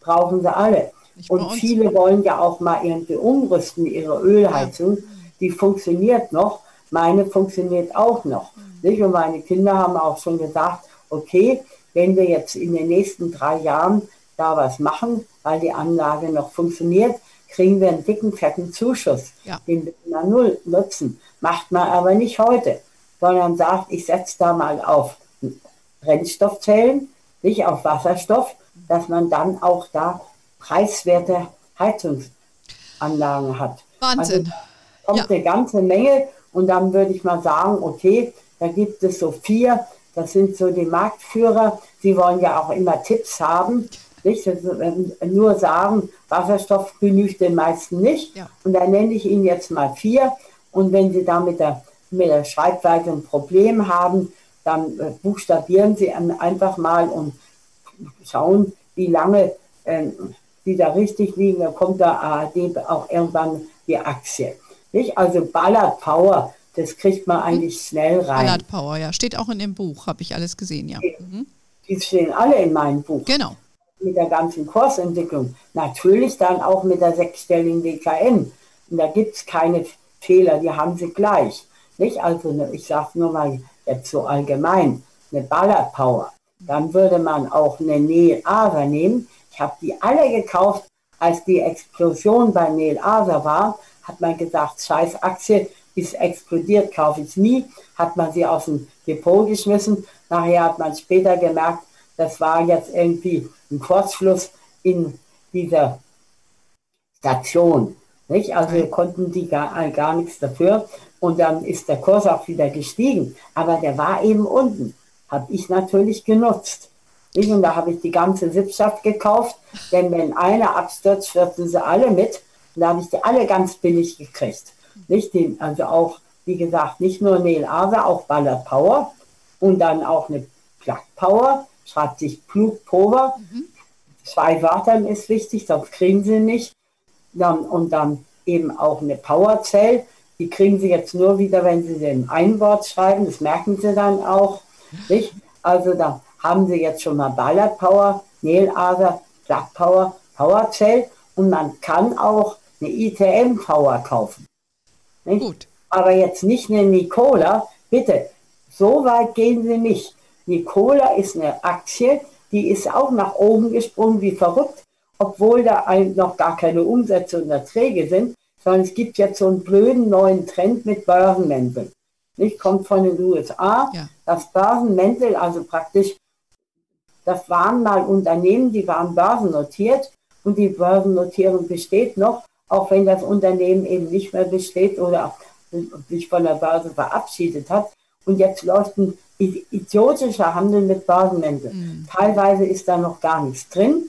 Brauchen sie alle. Und viele wollen ja auch mal irgendwie umrüsten, ihre Ölheizung. Die funktioniert noch, meine funktioniert auch noch. Nicht? Und meine Kinder haben auch schon gesagt, okay, wenn wir jetzt in den nächsten drei Jahren da was machen, weil die Anlage noch funktioniert, kriegen wir einen dicken, fetten Zuschuss. Ja. Den wir na null nutzen. Macht man aber nicht heute, sondern sagt, ich setze da mal auf Brennstoffzellen, nicht auf Wasserstoff, dass man dann auch da preiswerte Heizungsanlagen hat. Wahnsinn. Also kommt Ja. eine ganze Menge und dann würde ich mal sagen, okay, da gibt es so vier, das sind so die Marktführer, sie wollen ja auch immer Tipps haben, nicht? Ähm, nur sagen, Wasserstoff genügt den meisten nicht. Ja. Und dann nenne ich Ihnen jetzt mal vier. Und wenn Sie da mit der, mit der Schreibweise ein Problem haben, dann äh, buchstabieren Sie einfach mal und schauen, wie lange ähm, die da richtig liegen. Da kommt der ARD auch irgendwann die Aktie. Nicht? Also Ballard Power, das kriegt man eigentlich schnell rein. Ballard Power, ja. Steht auch in dem Buch, habe ich alles gesehen, ja. Mhm. Die stehen alle in meinem Buch. Genau. mit der ganzen Kursentwicklung. Natürlich dann auch mit der sechsstelligen WKN. Und da gibt es keine Fehler, die haben sie gleich. Nicht? Also ne, ich sage nur mal jetzt so allgemein, eine Ballard Power. Dann würde man auch eine Neil Aser nehmen. Ich habe die alle gekauft, als die Explosion bei Neil Aser war, hat man gesagt, scheiß Aktie ist explodiert, kaufe ich nie. Hat man sie aus dem Depot geschmissen. Nachher hat man später gemerkt, das war jetzt irgendwie ein Kurzschluss in dieser Station. Nicht? Also Okay. konnten die gar, gar nichts dafür. Und dann ist der Kurs auch wieder gestiegen. Aber der war eben unten. Habe ich natürlich genutzt. Nicht? Und da habe ich die ganze Sippschaft gekauft. Denn wenn einer abstürzt, stürzen sie alle mit. Und da habe ich die alle ganz billig gekriegt. Nicht? Den, also auch, wie gesagt, nicht nur Neil Aser, auch Ballard Power. Und dann auch eine Plug Power. Schreibt sich Plug Power. Zwei Wörtern ist wichtig, sonst kriegen sie nicht. Dann, und dann eben auch eine Powerzell. Die kriegen sie jetzt nur wieder, wenn sie den ein Wort schreiben. Das merken sie dann auch. Nicht? Also da haben sie jetzt schon mal Ballard Power, Nail Aser, Plug Power, Powerzell. Und man kann auch eine ITM Power kaufen. Nicht? Gut. aber jetzt nicht eine Nicola. Bitte, so weit gehen Sie nicht. Nicola ist eine Aktie, die ist auch nach oben gesprungen wie verrückt, obwohl da noch gar keine Umsätze und Erträge sind, sondern es gibt jetzt so einen blöden neuen Trend mit Börsenmänteln. Nicht kommt von den USA. Ja. Das Börsenmäntel, also praktisch, das waren mal Unternehmen, die waren börsennotiert und die Börsennotierung besteht noch, auch wenn das Unternehmen eben nicht mehr besteht oder sich von der Börse verabschiedet hat. Und jetzt läuft ein idiotischer Handel mit Börsenmänteln. Teilweise ist da noch gar nichts drin,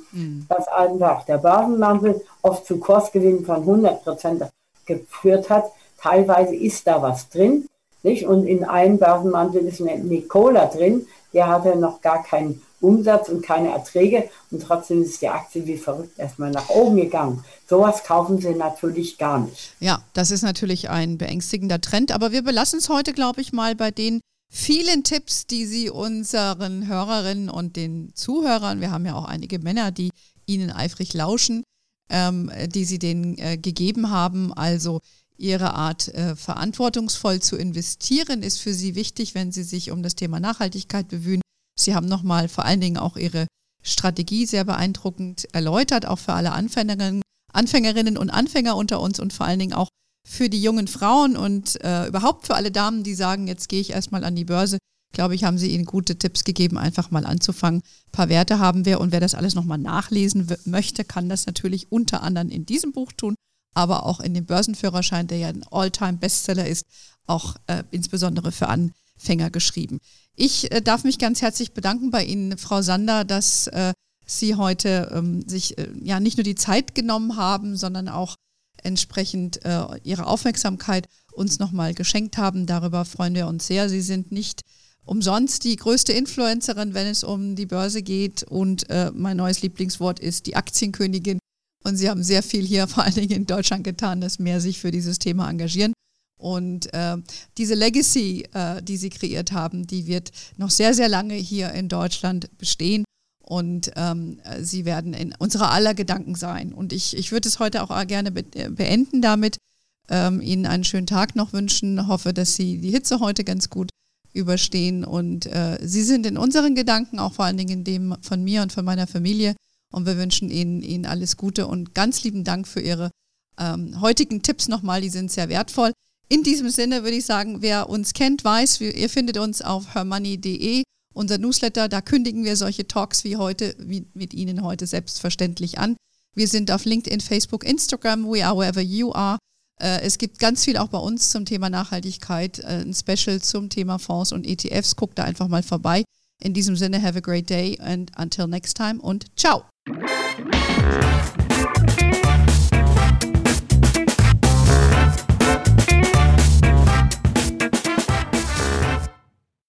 dass einfach der Börsenmantel oft zu Kursgewinnen von 100 Prozent geführt hat. Teilweise ist da was drin. Nicht? Und in einem Börsenmantel ist eine Nicola drin, der hatte noch gar keinen Umsatz und keine Erträge und trotzdem ist die Aktie wie verrückt erstmal nach oben gegangen. Sowas kaufen sie natürlich gar nicht. Ja, das ist natürlich ein beängstigender Trend, aber wir belassen es heute, glaube ich, mal bei den vielen Tipps, die Sie unseren Hörerinnen und den Zuhörern, wir haben ja auch einige Männer, die Ihnen eifrig lauschen, ähm, die Sie denen äh, gegeben haben. Also Ihre Art, äh, verantwortungsvoll zu investieren, ist für Sie wichtig, wenn Sie sich um das Thema Nachhaltigkeit bemühen. Sie haben nochmal vor allen Dingen auch Ihre Strategie sehr beeindruckend erläutert, auch für alle Anfängerinnen, Anfängerinnen und Anfänger unter uns und vor allen Dingen auch für die jungen Frauen und äh, überhaupt für alle Damen, die sagen, jetzt gehe ich erstmal an die Börse. Glaube ich, haben Sie Ihnen gute Tipps gegeben, einfach mal anzufangen. Ein paar Werte haben wir und wer das alles nochmal nachlesen möchte, kann das natürlich unter anderem in diesem Buch tun, aber auch in dem Börsenführerschein, der ja ein All-Time-Bestseller ist, auch äh, insbesondere für Anfänger geschrieben. Ich äh, darf mich ganz herzlich bedanken bei Ihnen, Frau Sander, dass äh, Sie heute ähm, sich äh, ja nicht nur die Zeit genommen haben, sondern auch entsprechend äh, Ihre Aufmerksamkeit uns nochmal geschenkt haben. Darüber freuen wir uns sehr. Sie sind nicht umsonst die größte Influencerin, wenn es um die Börse geht. Und äh, mein neues Lieblingswort ist die Aktienkönigin. Und sie haben sehr viel hier, vor allen Dingen in Deutschland, getan, dass mehr sich für dieses Thema engagieren. Und äh, diese Legacy, äh, die sie kreiert haben, die wird noch sehr, sehr lange hier in Deutschland bestehen. Und ähm, sie werden in unserer aller Gedanken sein. Und ich, ich würde es heute auch gerne be beenden damit. Ähm, Ihnen einen schönen Tag noch wünschen. Hoffe, dass Sie die Hitze heute ganz gut überstehen. Und äh, Sie sind in unseren Gedanken, auch vor allen Dingen in dem von mir und von meiner Familie. Und wir wünschen Ihnen, Ihnen alles Gute und ganz lieben Dank für Ihre ähm, heutigen Tipps nochmal. Die sind sehr wertvoll. In diesem Sinne würde ich sagen, wer uns kennt, weiß, ihr findet uns auf hermoney.de, unser Newsletter. Da kündigen wir solche Talks wie heute, wie mit Ihnen heute selbstverständlich an. Wir sind auf LinkedIn, Facebook, Instagram, we are wherever you are. Äh, es gibt ganz viel auch bei uns zum Thema Nachhaltigkeit, äh, ein Special zum Thema Fonds und ETFs. Guckt da einfach mal vorbei. In diesem Sinne, have a great day and until next time und ciao.